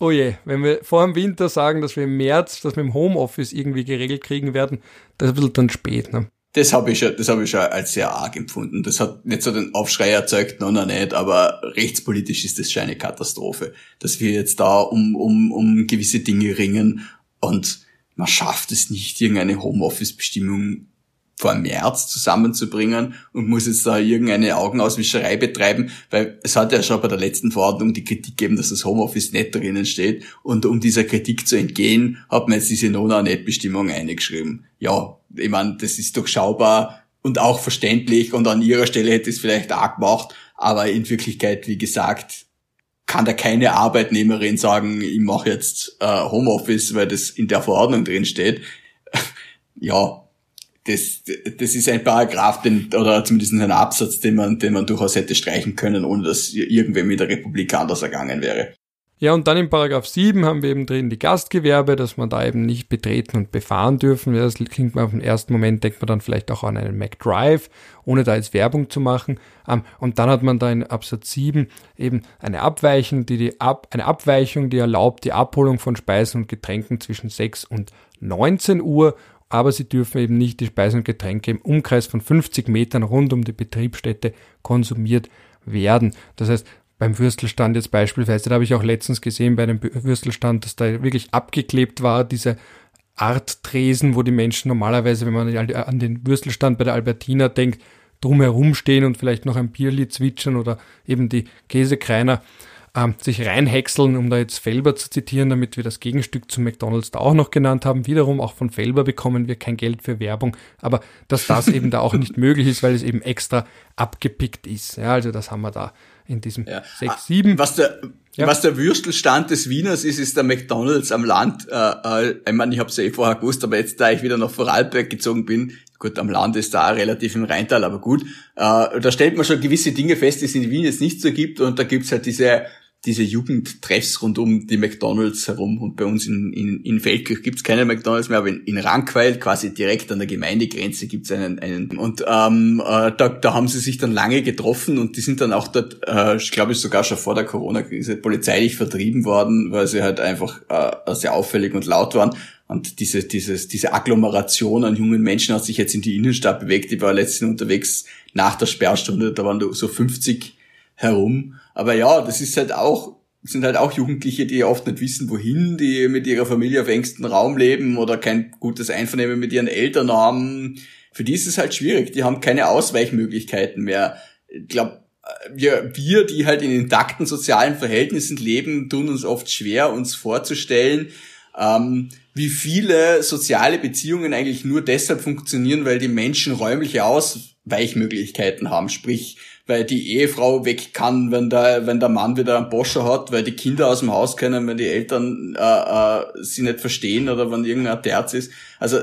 oh je, wenn wir vor dem Winter sagen, dass wir im März das mit dem Homeoffice irgendwie geregelt kriegen werden, das ist ein bisschen dann spät. Ne?
Das habe ich, das hab ich schon als sehr arg empfunden. Das hat nicht so den Aufschrei erzeugt, noch, noch nicht, aber rechtspolitisch ist das schon eine Katastrophe, dass wir jetzt da um, um, um gewisse Dinge ringen und man schafft es nicht, irgendeine Homeoffice-Bestimmung vor März zusammenzubringen und muss jetzt da irgendeine Augenauswischerei betreiben, weil es hat ja schon bei der letzten Verordnung die Kritik gegeben, dass das Homeoffice nicht drinnen steht und um dieser Kritik zu entgehen, hat man jetzt diese Nona-Net-Bestimmung eingeschrieben. Ja, ich meine, das ist durchschaubar und auch verständlich und an ihrer Stelle hätte es vielleicht auch gemacht, aber in Wirklichkeit, wie gesagt, kann da keine Arbeitnehmerin sagen, ich mache jetzt äh, Homeoffice, weil das in der Verordnung drin steht. ja, das, das ist ein Paragraph, den, oder zumindest ein Absatz, den man, den man durchaus hätte streichen können, ohne dass irgendwem mit der Republik anders ergangen wäre.
Ja, und dann in Paragraph 7 haben wir eben drin die Gastgewerbe, dass man da eben nicht betreten und befahren dürfen. Das klingt man auf den ersten Moment, denkt man dann vielleicht auch an einen McDrive, ohne da jetzt Werbung zu machen. Ähm, und dann hat man da in Absatz 7 eben eine Abweichung, die, die Ab, eine Abweichung, die erlaubt die Abholung von Speisen und Getränken zwischen 6 und 19 Uhr aber sie dürfen eben nicht die Speisen und Getränke im Umkreis von 50 Metern rund um die Betriebsstätte konsumiert werden. Das heißt, beim Würstelstand jetzt beispielsweise, da habe ich auch letztens gesehen bei einem Würstelstand, dass da wirklich abgeklebt war, diese Art Tresen, wo die Menschen normalerweise, wenn man an den Würstelstand bei der Albertina denkt, drumherum stehen und vielleicht noch ein Bierlied zwitschern oder eben die Käsekreiner ähm, sich reinhäckseln, um da jetzt Felber zu zitieren, damit wir das Gegenstück zu McDonalds da auch noch genannt haben. Wiederum auch von Felber bekommen wir kein Geld für Werbung, aber dass das eben da auch nicht möglich ist, weil es eben extra abgepickt ist. Ja, also das haben wir da in diesem ja. 6, 7.
Was der, ja. was der Würstelstand des Wieners ist, ist der McDonalds am Land. Äh, äh, ich meine, ich habe es ja eh vorher gewusst, aber jetzt, da ich wieder nach Vorarlberg gezogen bin, gut, am Land ist da relativ im Rheintal, aber gut, äh, da stellt man schon gewisse Dinge fest, die es in Wien jetzt nicht so gibt und da gibt's halt diese diese Jugendtreffs rund um die McDonalds herum. Und bei uns in, in, in Feldkirch gibt's keine McDonalds mehr, aber in, in Rankweil, quasi direkt an der Gemeindegrenze, gibt's einen. einen und ähm, äh, da, da haben sie sich dann lange getroffen und die sind dann auch dort, äh, ich glaube sogar schon vor der Corona-Krise, polizeilich vertrieben worden, weil sie halt einfach äh, sehr auffällig und laut waren. Und diese, dieses, diese Agglomeration an jungen Menschen hat sich jetzt in die Innenstadt bewegt. Ich war letztens unterwegs nach der Sperrstunde, da waren so 50 herum. Aber ja, das ist halt auch, sind halt auch Jugendliche, die oft nicht wissen, wohin, die mit ihrer Familie auf engstem Raum leben oder kein gutes Einvernehmen mit ihren Eltern haben. Für die ist es halt schwierig. Die haben keine Ausweichmöglichkeiten mehr. Ich glaube, wir, wir, die halt in intakten sozialen Verhältnissen leben, tun uns oft schwer, uns vorzustellen, ähm, wie viele soziale Beziehungen eigentlich nur deshalb funktionieren, weil die Menschen räumliche Ausweichmöglichkeiten haben. Sprich, weil die Ehefrau weg kann, wenn der, wenn der Mann wieder einen Boscher hat, weil die Kinder aus dem Haus können, wenn die Eltern äh, äh, sie nicht verstehen oder wenn irgendein Terz ist. Also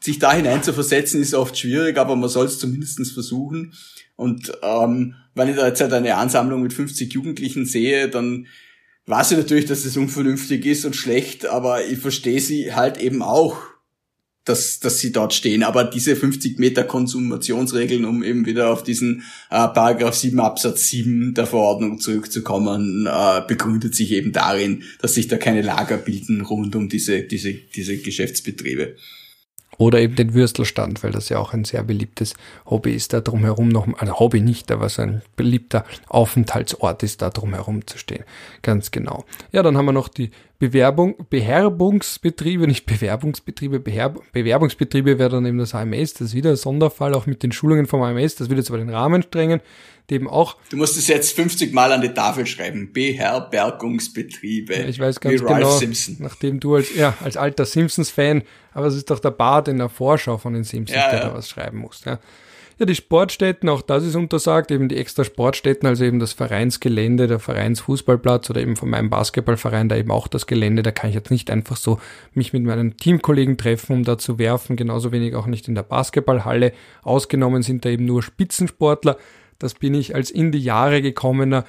sich da hinein zu versetzen ist oft schwierig, aber man soll es zumindest versuchen. Und ähm, wenn ich da jetzt halt eine Ansammlung mit 50 Jugendlichen sehe, dann weiß ich natürlich, dass es unvernünftig ist und schlecht, aber ich verstehe sie halt eben auch dass, dass sie dort stehen. Aber diese 50 Meter Konsumationsregeln, um eben wieder auf diesen äh, Paragraph 7 Absatz 7 der Verordnung zurückzukommen, äh, begründet sich eben darin, dass sich da keine Lager bilden rund um diese, diese, diese Geschäftsbetriebe.
Oder eben den Würstelstand, weil das ja auch ein sehr beliebtes Hobby ist, da drumherum noch, also Hobby nicht, aber so ein beliebter Aufenthaltsort ist, da drumherum zu stehen. Ganz genau. Ja, dann haben wir noch die Bewerbung, Beherbungsbetriebe, nicht Bewerbungsbetriebe, Beherb Bewerbungsbetriebe wäre dann eben das AMS, das ist wieder ein Sonderfall, auch mit den Schulungen vom AMS, das wird jetzt aber den Rahmen strengen dem auch.
Du musst es jetzt 50 Mal an die Tafel schreiben. Beherbergungsbetriebe.
Ja, ich weiß ganz Wie genau, Simpson. nachdem du als, ja, als alter Simpsons-Fan, aber es ist doch der Bart in der Vorschau von den Simpsons, ja, der ja. da was schreiben muss. Ja. Ja, die Sportstätten, auch das ist untersagt, eben die extra Sportstätten, also eben das Vereinsgelände, der Vereinsfußballplatz oder eben von meinem Basketballverein, da eben auch das Gelände, da kann ich jetzt nicht einfach so mich mit meinen Teamkollegen treffen, um da zu werfen, genauso wenig auch nicht in der Basketballhalle. Ausgenommen sind da eben nur Spitzensportler, das bin ich als in die Jahre gekommener,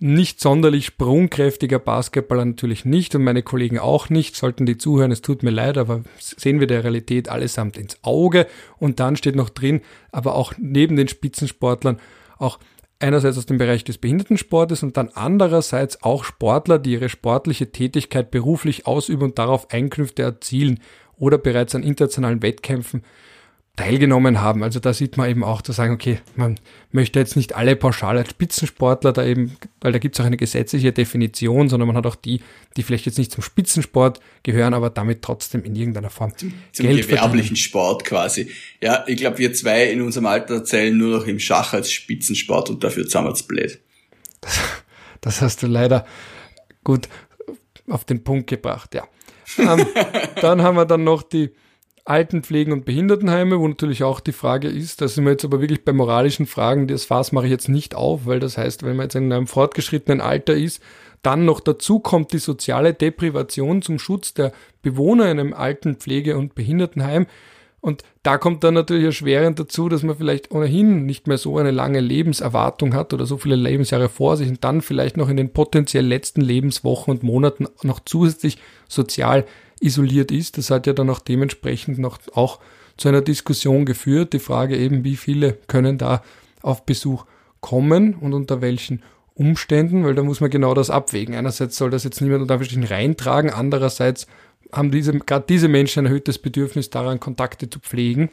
nicht sonderlich sprungkräftiger Basketballer natürlich nicht und meine Kollegen auch nicht. Sollten die zuhören, es tut mir leid, aber sehen wir der Realität allesamt ins Auge. Und dann steht noch drin, aber auch neben den Spitzensportlern auch einerseits aus dem Bereich des Behindertensportes und dann andererseits auch Sportler, die ihre sportliche Tätigkeit beruflich ausüben und darauf Einkünfte erzielen oder bereits an internationalen Wettkämpfen teilgenommen haben. Also da sieht man eben auch zu sagen, okay, man möchte jetzt nicht alle pauschal als Spitzensportler da eben, weil da gibt es auch eine gesetzliche Definition, sondern man hat auch die, die vielleicht jetzt nicht zum Spitzensport gehören, aber damit trotzdem in irgendeiner Form
zum, zum Geld gewerblichen verdienen. Sport quasi. Ja, ich glaube, wir zwei in unserem Alter zählen nur noch im Schach als Spitzensport und dafür zusammen als blöd.
Das, das hast du leider gut auf den Punkt gebracht, ja. ähm, dann haben wir dann noch die Altenpflegen und Behindertenheime, wo natürlich auch die Frage ist, da sind wir jetzt aber wirklich bei moralischen Fragen, das Fass mache ich jetzt nicht auf, weil das heißt, wenn man jetzt in einem fortgeschrittenen Alter ist, dann noch dazu kommt die soziale Deprivation zum Schutz der Bewohner in einem Altenpflege- und Behindertenheim, Und da kommt dann natürlich erschwerend dazu, dass man vielleicht ohnehin nicht mehr so eine lange Lebenserwartung hat oder so viele Lebensjahre vor sich und dann vielleicht noch in den potenziell letzten Lebenswochen und Monaten noch zusätzlich sozial isoliert ist. Das hat ja dann auch dementsprechend noch auch zu einer Diskussion geführt. Die Frage eben, wie viele können da auf Besuch kommen und unter welchen Umständen, weil da muss man genau das abwägen. Einerseits soll das jetzt niemand unter reintragen, andererseits haben diese, gerade diese Menschen ein erhöhtes Bedürfnis daran, Kontakte zu pflegen.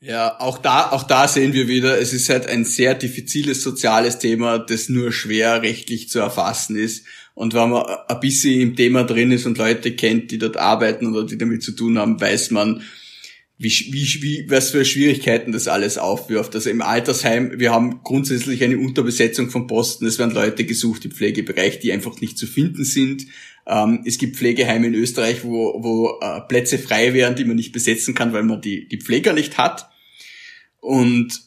Ja, auch da, auch da sehen wir wieder, es ist halt ein sehr diffiziles soziales Thema, das nur schwer rechtlich zu erfassen ist. Und wenn man ein bisschen im Thema drin ist und Leute kennt, die dort arbeiten oder die damit zu tun haben, weiß man, wie, wie, wie, was für Schwierigkeiten das alles aufwirft. Also im Altersheim, wir haben grundsätzlich eine Unterbesetzung von Posten. Es werden Leute gesucht im Pflegebereich, die einfach nicht zu finden sind. Ähm, es gibt Pflegeheime in Österreich, wo, wo äh, Plätze frei wären, die man nicht besetzen kann, weil man die, die Pfleger nicht hat. Und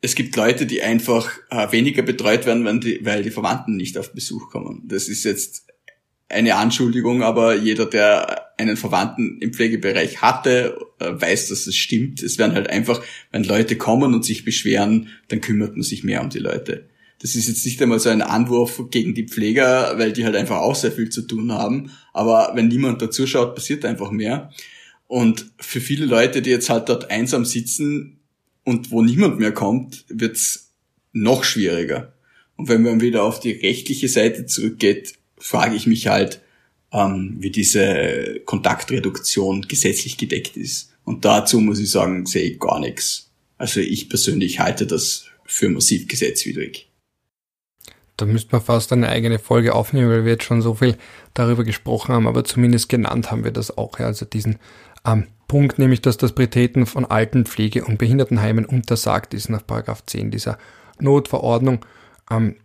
es gibt Leute, die einfach äh, weniger betreut werden, weil die, weil die Verwandten nicht auf Besuch kommen. Das ist jetzt eine Anschuldigung, aber jeder, der einen Verwandten im Pflegebereich hatte, äh, weiß, dass es stimmt. Es werden halt einfach, wenn Leute kommen und sich beschweren, dann kümmert man sich mehr um die Leute. Das ist jetzt nicht einmal so ein Anwurf gegen die Pfleger, weil die halt einfach auch sehr viel zu tun haben. Aber wenn niemand dazu schaut, passiert einfach mehr. Und für viele Leute, die jetzt halt dort einsam sitzen und wo niemand mehr kommt, wird's noch schwieriger. Und wenn man wieder auf die rechtliche Seite zurückgeht, frage ich mich halt, ähm, wie diese Kontaktreduktion gesetzlich gedeckt ist. Und dazu muss ich sagen, sehe ich gar nichts. Also ich persönlich halte das für massiv gesetzwidrig.
Da müsste man fast eine eigene Folge aufnehmen, weil wir jetzt schon so viel darüber gesprochen haben, aber zumindest genannt haben wir das auch. Ja, also diesen ähm, Punkt, nämlich dass das Betreten von Alten, Pflege- und Behindertenheimen untersagt ist nach Paragraph 10 dieser Notverordnung. Ähm,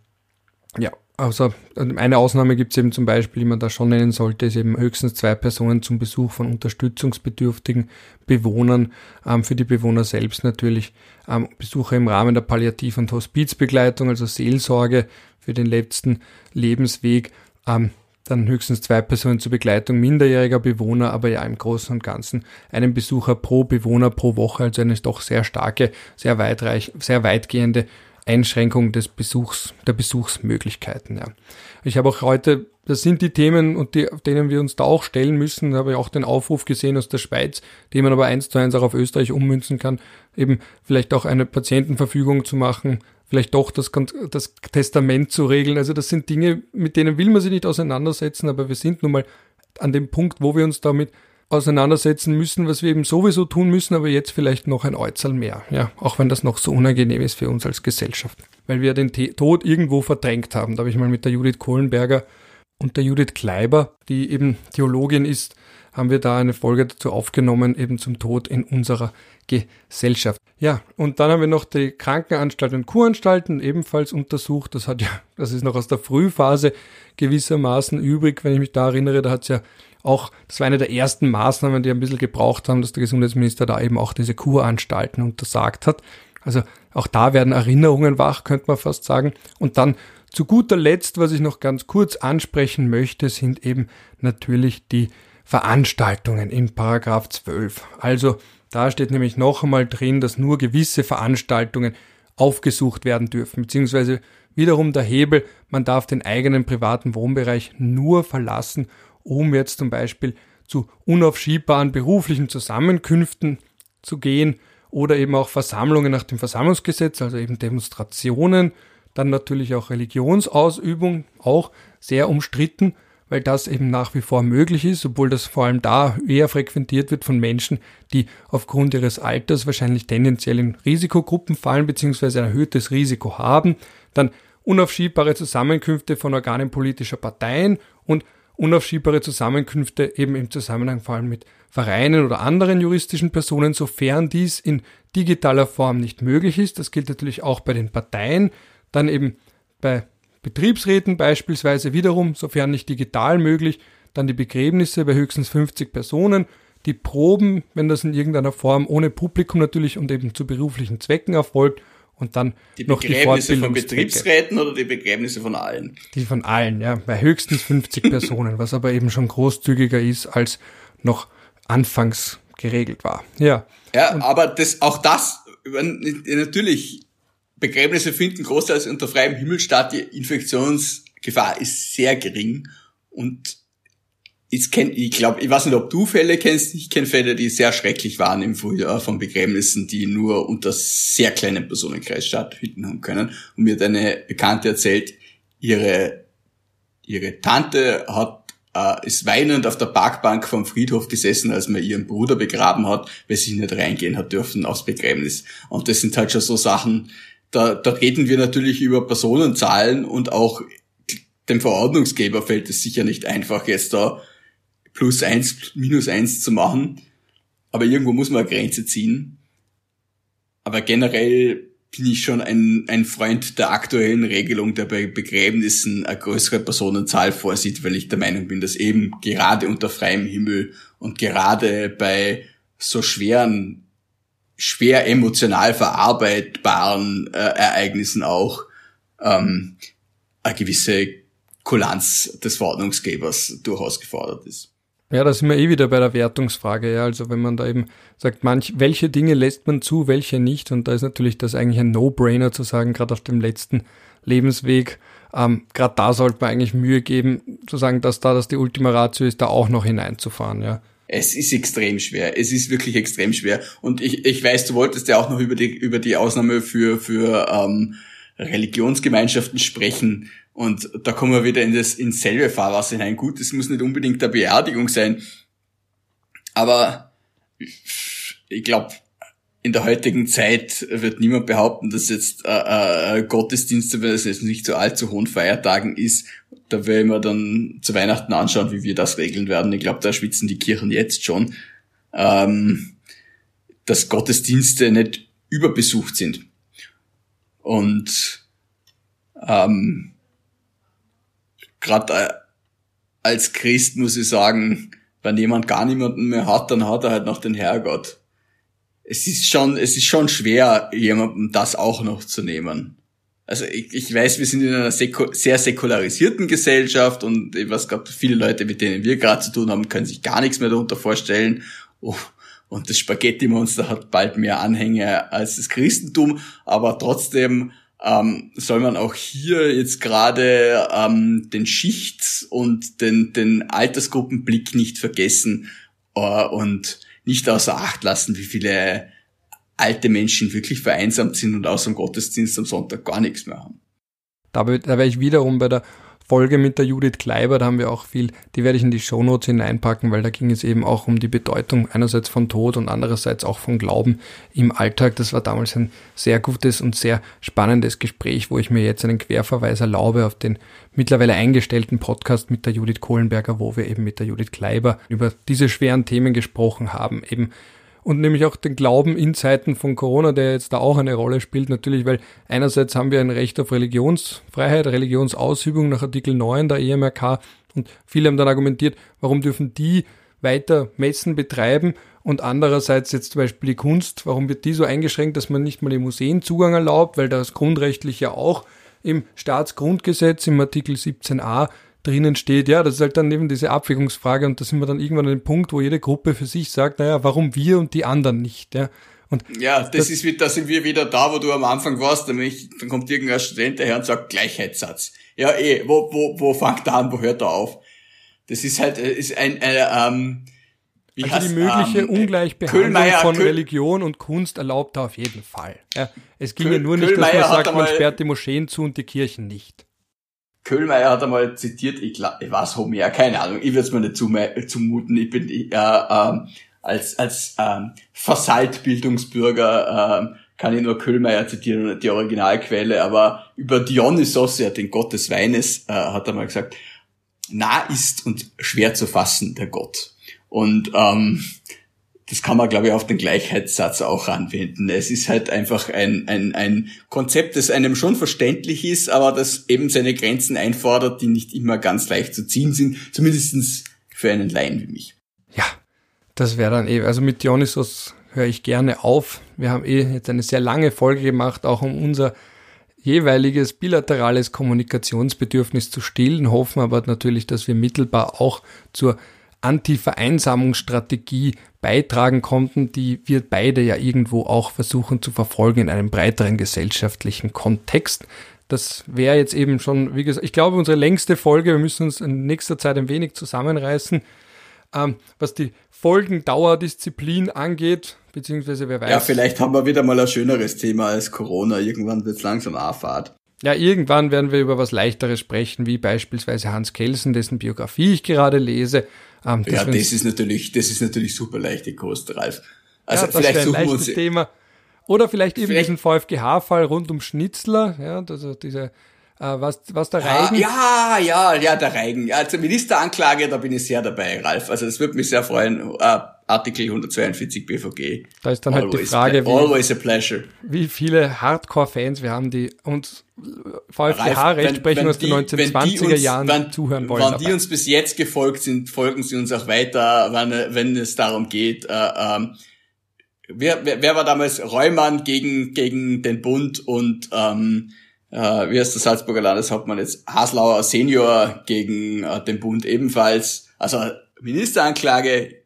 ja, also eine Ausnahme gibt es eben zum Beispiel, die man da schon nennen sollte, ist eben höchstens zwei Personen zum Besuch von unterstützungsbedürftigen Bewohnern, ähm, für die Bewohner selbst natürlich, ähm, Besuche im Rahmen der Palliativ- und Hospizbegleitung, also Seelsorge für den letzten Lebensweg, ähm, dann höchstens zwei Personen zur Begleitung minderjähriger Bewohner, aber ja im Großen und Ganzen einen Besucher pro Bewohner pro Woche, also eine doch sehr starke, sehr weitreich, sehr weitgehende Einschränkung des Besuchs, der Besuchsmöglichkeiten. Ja. Ich habe auch heute, das sind die Themen, und die, denen wir uns da auch stellen müssen, da habe ich auch den Aufruf gesehen aus der Schweiz, den man aber eins zu eins auch auf Österreich ummünzen kann, eben vielleicht auch eine Patientenverfügung zu machen, vielleicht doch das, das Testament zu regeln. Also das sind Dinge, mit denen will man sich nicht auseinandersetzen, aber wir sind nun mal an dem Punkt, wo wir uns damit auseinandersetzen müssen, was wir eben sowieso tun müssen, aber jetzt vielleicht noch ein Äußerl mehr. Ja, auch wenn das noch so unangenehm ist für uns als Gesellschaft. Weil wir den Tod irgendwo verdrängt haben. Da habe ich mal mit der Judith Kohlenberger und der Judith Kleiber, die eben Theologin ist, haben wir da eine Folge dazu aufgenommen, eben zum Tod in unserer Gesellschaft. Ja, und dann haben wir noch die Krankenanstalten und Kuranstalten ebenfalls untersucht. Das hat ja, das ist noch aus der Frühphase gewissermaßen übrig, wenn ich mich da erinnere, da hat es ja auch, das war eine der ersten Maßnahmen, die ein bisschen gebraucht haben, dass der Gesundheitsminister da eben auch diese Kuranstalten untersagt hat. Also auch da werden Erinnerungen wach, könnte man fast sagen. Und dann zu guter Letzt, was ich noch ganz kurz ansprechen möchte, sind eben natürlich die Veranstaltungen in Paragraph 12. Also da steht nämlich noch einmal drin, dass nur gewisse Veranstaltungen aufgesucht werden dürfen, beziehungsweise wiederum der Hebel, man darf den eigenen privaten Wohnbereich nur verlassen, um jetzt zum Beispiel zu unaufschiebbaren beruflichen Zusammenkünften zu gehen oder eben auch Versammlungen nach dem Versammlungsgesetz, also eben Demonstrationen, dann natürlich auch Religionsausübung, auch sehr umstritten, weil das eben nach wie vor möglich ist, obwohl das vor allem da eher frequentiert wird von Menschen, die aufgrund ihres Alters wahrscheinlich tendenziell in Risikogruppen fallen bzw. ein erhöhtes Risiko haben, dann unaufschiebbare Zusammenkünfte von Organen politischer Parteien und unaufschiebbare Zusammenkünfte eben im Zusammenhang vor allem mit Vereinen oder anderen juristischen Personen, sofern dies in digitaler Form nicht möglich ist. Das gilt natürlich auch bei den Parteien, dann eben bei Betriebsräten beispielsweise wiederum, sofern nicht digital möglich, dann die Begräbnisse bei höchstens 50 Personen, die Proben, wenn das in irgendeiner Form ohne Publikum natürlich und eben zu beruflichen Zwecken erfolgt und dann
die
noch
die Begräbnisse von Betriebsräten oder die Begräbnisse von allen?
Die von allen, ja, bei höchstens 50 Personen, was aber eben schon großzügiger ist als noch anfangs geregelt war. Ja.
Ja, und aber das, auch das, natürlich, Begräbnisse finden großteils unter freiem Himmel statt, die Infektionsgefahr ist sehr gering und ich kenn, ich glaube, ich weiß nicht, ob du Fälle kennst. Ich kenne Fälle, die sehr schrecklich waren im Frühjahr von Begräbnissen, die nur unter sehr kleinen Personenkreis stattfinden haben können. Und mir hat eine Bekannte erzählt, ihre, ihre Tante hat, äh, ist weinend auf der Parkbank vom Friedhof gesessen, als man ihren Bruder begraben hat, weil sie nicht reingehen hat dürfen aufs Begräbnis. Und das sind halt schon so Sachen, da, da reden wir natürlich über Personenzahlen und auch dem Verordnungsgeber fällt es sicher nicht einfach, jetzt da plus eins, minus eins zu machen. Aber irgendwo muss man eine Grenze ziehen. Aber generell bin ich schon ein, ein Freund der aktuellen Regelung, der bei Begräbnissen eine größere Personenzahl vorsieht, weil ich der Meinung bin, dass eben gerade unter freiem Himmel und gerade bei so schweren, schwer emotional verarbeitbaren äh, Ereignissen auch ähm, eine gewisse Kulanz des Verordnungsgebers durchaus gefordert ist.
Ja, da sind wir eh wieder bei der Wertungsfrage. Ja, also wenn man da eben sagt, manch, welche Dinge lässt man zu, welche nicht. Und da ist natürlich das eigentlich ein No-Brainer zu sagen, gerade auf dem letzten Lebensweg. Ähm, gerade da sollte man eigentlich Mühe geben, zu sagen, dass da das die Ultima Ratio ist, da auch noch hineinzufahren. Ja.
Es ist extrem schwer. Es ist wirklich extrem schwer. Und ich, ich weiß, du wolltest ja auch noch über die, über die Ausnahme für, für ähm, Religionsgemeinschaften sprechen. Und da kommen wir wieder in das ins selbe Fahrwasser hinein. Gut, es muss nicht unbedingt der Beerdigung sein, aber ich glaube, in der heutigen Zeit wird niemand behaupten, dass jetzt äh, äh, Gottesdienste, wenn es jetzt nicht zu allzu hohen Feiertagen ist, da werden wir dann zu Weihnachten anschauen, wie wir das regeln werden. Ich glaube, da schwitzen die Kirchen jetzt schon, ähm, dass Gottesdienste nicht überbesucht sind. Und ähm, gerade äh, als Christ muss ich sagen, wenn jemand gar niemanden mehr hat, dann hat er halt noch den Herrgott. Es ist schon, es ist schon schwer, jemandem das auch noch zu nehmen. Also ich, ich weiß, wir sind in einer säku sehr säkularisierten Gesellschaft und ich weiß gerade, viele Leute, mit denen wir gerade zu tun haben, können sich gar nichts mehr darunter vorstellen. Oh, und das Spaghetti-Monster hat bald mehr Anhänger als das Christentum, aber trotzdem ähm, soll man auch hier jetzt gerade ähm, den Schichts- und den, den Altersgruppenblick nicht vergessen äh, und nicht außer Acht lassen, wie viele alte Menschen wirklich vereinsamt sind und außer dem Gottesdienst am Sonntag gar nichts mehr haben.
Da, da wäre ich wiederum bei der Folge mit der Judith Kleiber, da haben wir auch viel, die werde ich in die Shownotes hineinpacken, weil da ging es eben auch um die Bedeutung einerseits von Tod und andererseits auch von Glauben im Alltag. Das war damals ein sehr gutes und sehr spannendes Gespräch, wo ich mir jetzt einen Querverweis erlaube auf den mittlerweile eingestellten Podcast mit der Judith Kohlenberger, wo wir eben mit der Judith Kleiber über diese schweren Themen gesprochen haben, eben und nämlich auch den Glauben in Zeiten von Corona, der jetzt da auch eine Rolle spielt, natürlich, weil einerseits haben wir ein Recht auf Religionsfreiheit, Religionsausübung nach Artikel 9 der EMRK und viele haben dann argumentiert, warum dürfen die weiter Messen betreiben? Und andererseits jetzt zum Beispiel die Kunst, warum wird die so eingeschränkt, dass man nicht mal im Museen Zugang erlaubt, weil das grundrechtlich ja auch im Staatsgrundgesetz im Artikel 17a drinnen steht, ja, das ist halt dann eben diese Abwägungsfrage und da sind wir dann irgendwann an dem Punkt, wo jede Gruppe für sich sagt, naja, warum wir und die anderen nicht, ja. Und
ja, das, das ist, da sind wir wieder da, wo du am Anfang warst, nämlich, dann kommt irgendein Student daher und sagt Gleichheitssatz. Ja, eh, wo, wo, wo fängt er an, wo hört er auf? Das ist halt, äh, ist ein, äh, ähm,
wie also heißt, die mögliche ähm, Ungleichbehandlung von Köhl Religion und Kunst erlaubt er auf jeden Fall. Ja, es ginge Köhl nur nicht, dass man sagt, man sperrt die Moscheen zu und die Kirchen nicht.
Köhlmeier hat einmal zitiert, ich, ich weiß Homer, keine Ahnung, ich würde es mir nicht zumuten, ich bin äh, äh, als, als ähm, Versaltbildungsbürger äh, kann ich nur Köhlmeier zitieren, die Originalquelle, aber über Dionysos, ja, den Gott des Weines, äh, hat er mal gesagt, nah ist und schwer zu fassen der Gott. Und ähm, das kann man, glaube ich, auf den Gleichheitssatz auch anwenden. Es ist halt einfach ein, ein, ein Konzept, das einem schon verständlich ist, aber das eben seine Grenzen einfordert, die nicht immer ganz leicht zu ziehen sind, zumindestens für einen Laien wie mich.
Ja, das wäre dann eh, also mit Dionysos höre ich gerne auf. Wir haben eh jetzt eine sehr lange Folge gemacht, auch um unser jeweiliges bilaterales Kommunikationsbedürfnis zu stillen, hoffen aber natürlich, dass wir mittelbar auch zur Anti-Vereinsamungsstrategie beitragen konnten, die wir beide ja irgendwo auch versuchen zu verfolgen in einem breiteren gesellschaftlichen Kontext. Das wäre jetzt eben schon, wie gesagt, ich glaube, unsere längste Folge. Wir müssen uns in nächster Zeit ein wenig zusammenreißen. Ähm, was die Folgendauerdisziplin angeht, beziehungsweise wer weiß.
Ja, vielleicht haben wir wieder mal ein schöneres Thema als Corona. Irgendwann wird es langsam Fahrt.
Ja, irgendwann werden wir über was Leichteres sprechen, wie beispielsweise Hans Kelsen, dessen Biografie ich gerade lese.
Ähm, ja, das ist natürlich, das ist natürlich super leichte Kost, Ralf.
Also ja, vielleicht suchen wir uns Thema. Oder vielleicht eben vielleicht, diesen VfGH-Fall rund um Schnitzler, ja, also diese äh, was, was der Reigen?
Ja, ja, ja, der Reigen. Also Ministeranklage, da bin ich sehr dabei, Ralf. Also das würde mich sehr freuen. Uh, Artikel 142 BVG.
Da ist dann always halt die Frage,
wie, always a pleasure.
wie viele Hardcore-Fans wir haben, die uns VfGH-Recht sprechen aus den 1920er uns, Jahren wenn, zuhören wollen.
Wenn die uns bis jetzt gefolgt sind, folgen sie uns auch weiter, wenn, wenn es darum geht, äh, ähm, wer, wer, wer war damals Reumann gegen, gegen den Bund und ähm, äh, wie heißt der Salzburger Landeshauptmann jetzt, Haslauer Senior gegen äh, den Bund ebenfalls. Also Ministeranklage,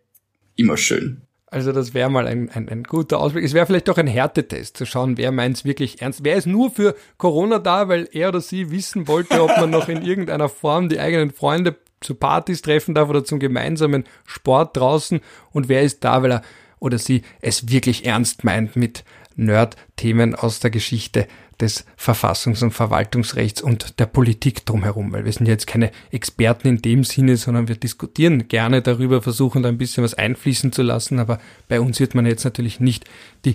immer schön.
Also das wäre mal ein, ein, ein guter Ausblick. Es wäre vielleicht doch ein Härtetest, zu schauen, wer meint es wirklich ernst. Wer ist nur für Corona da, weil er oder sie wissen wollte, ob man noch in irgendeiner Form die eigenen Freunde zu Partys treffen darf oder zum gemeinsamen Sport draußen. Und wer ist da, weil er oder sie es wirklich ernst meint mit Nerd-Themen aus der Geschichte des Verfassungs- und Verwaltungsrechts und der Politik drumherum, weil wir sind jetzt keine Experten in dem Sinne, sondern wir diskutieren gerne darüber, versuchen da ein bisschen was einfließen zu lassen, aber bei uns wird man jetzt natürlich nicht die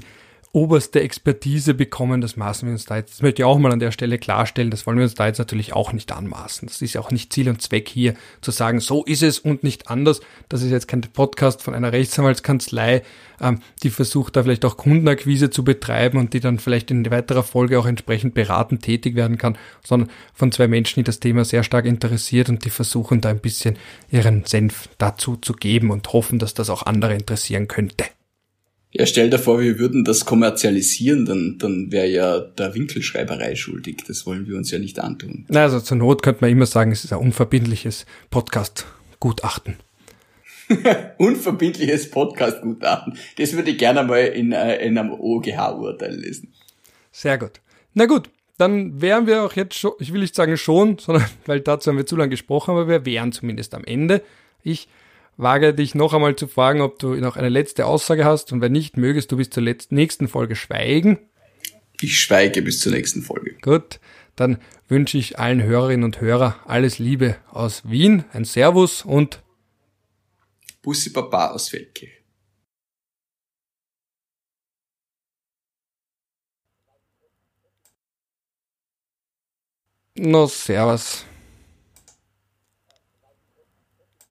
oberste Expertise bekommen, das maßen wir uns da jetzt, das möchte ich auch mal an der Stelle klarstellen, das wollen wir uns da jetzt natürlich auch nicht anmaßen. Das ist ja auch nicht Ziel und Zweck hier zu sagen, so ist es und nicht anders. Das ist jetzt kein Podcast von einer Rechtsanwaltskanzlei, ähm, die versucht da vielleicht auch Kundenakquise zu betreiben und die dann vielleicht in weiterer Folge auch entsprechend beratend tätig werden kann, sondern von zwei Menschen, die das Thema sehr stark interessiert und die versuchen da ein bisschen ihren Senf dazu zu geben und hoffen, dass das auch andere interessieren könnte.
Ja, stell dir vor, wir würden das kommerzialisieren, dann, dann wäre ja der Winkelschreiberei schuldig. Das wollen wir uns ja nicht antun.
Na, also zur Not könnte man immer sagen, es ist ein unverbindliches Podcast-Gutachten.
unverbindliches Podcast-Gutachten. Das würde ich gerne mal in, äh, in einem OGH-Urteil lesen.
Sehr gut. Na gut, dann wären wir auch jetzt schon, ich will nicht sagen schon, sondern weil dazu haben wir zu lange gesprochen, aber wir wären zumindest am Ende. Ich wage dich noch einmal zu fragen, ob du noch eine letzte Aussage hast und wenn nicht, mögest du bis zur letzten, nächsten Folge schweigen.
Ich schweige bis zur nächsten Folge.
Gut, dann wünsche ich allen Hörerinnen und Hörer alles Liebe aus Wien, ein Servus und
Bussi Papa aus Feldkirch.
No, servus.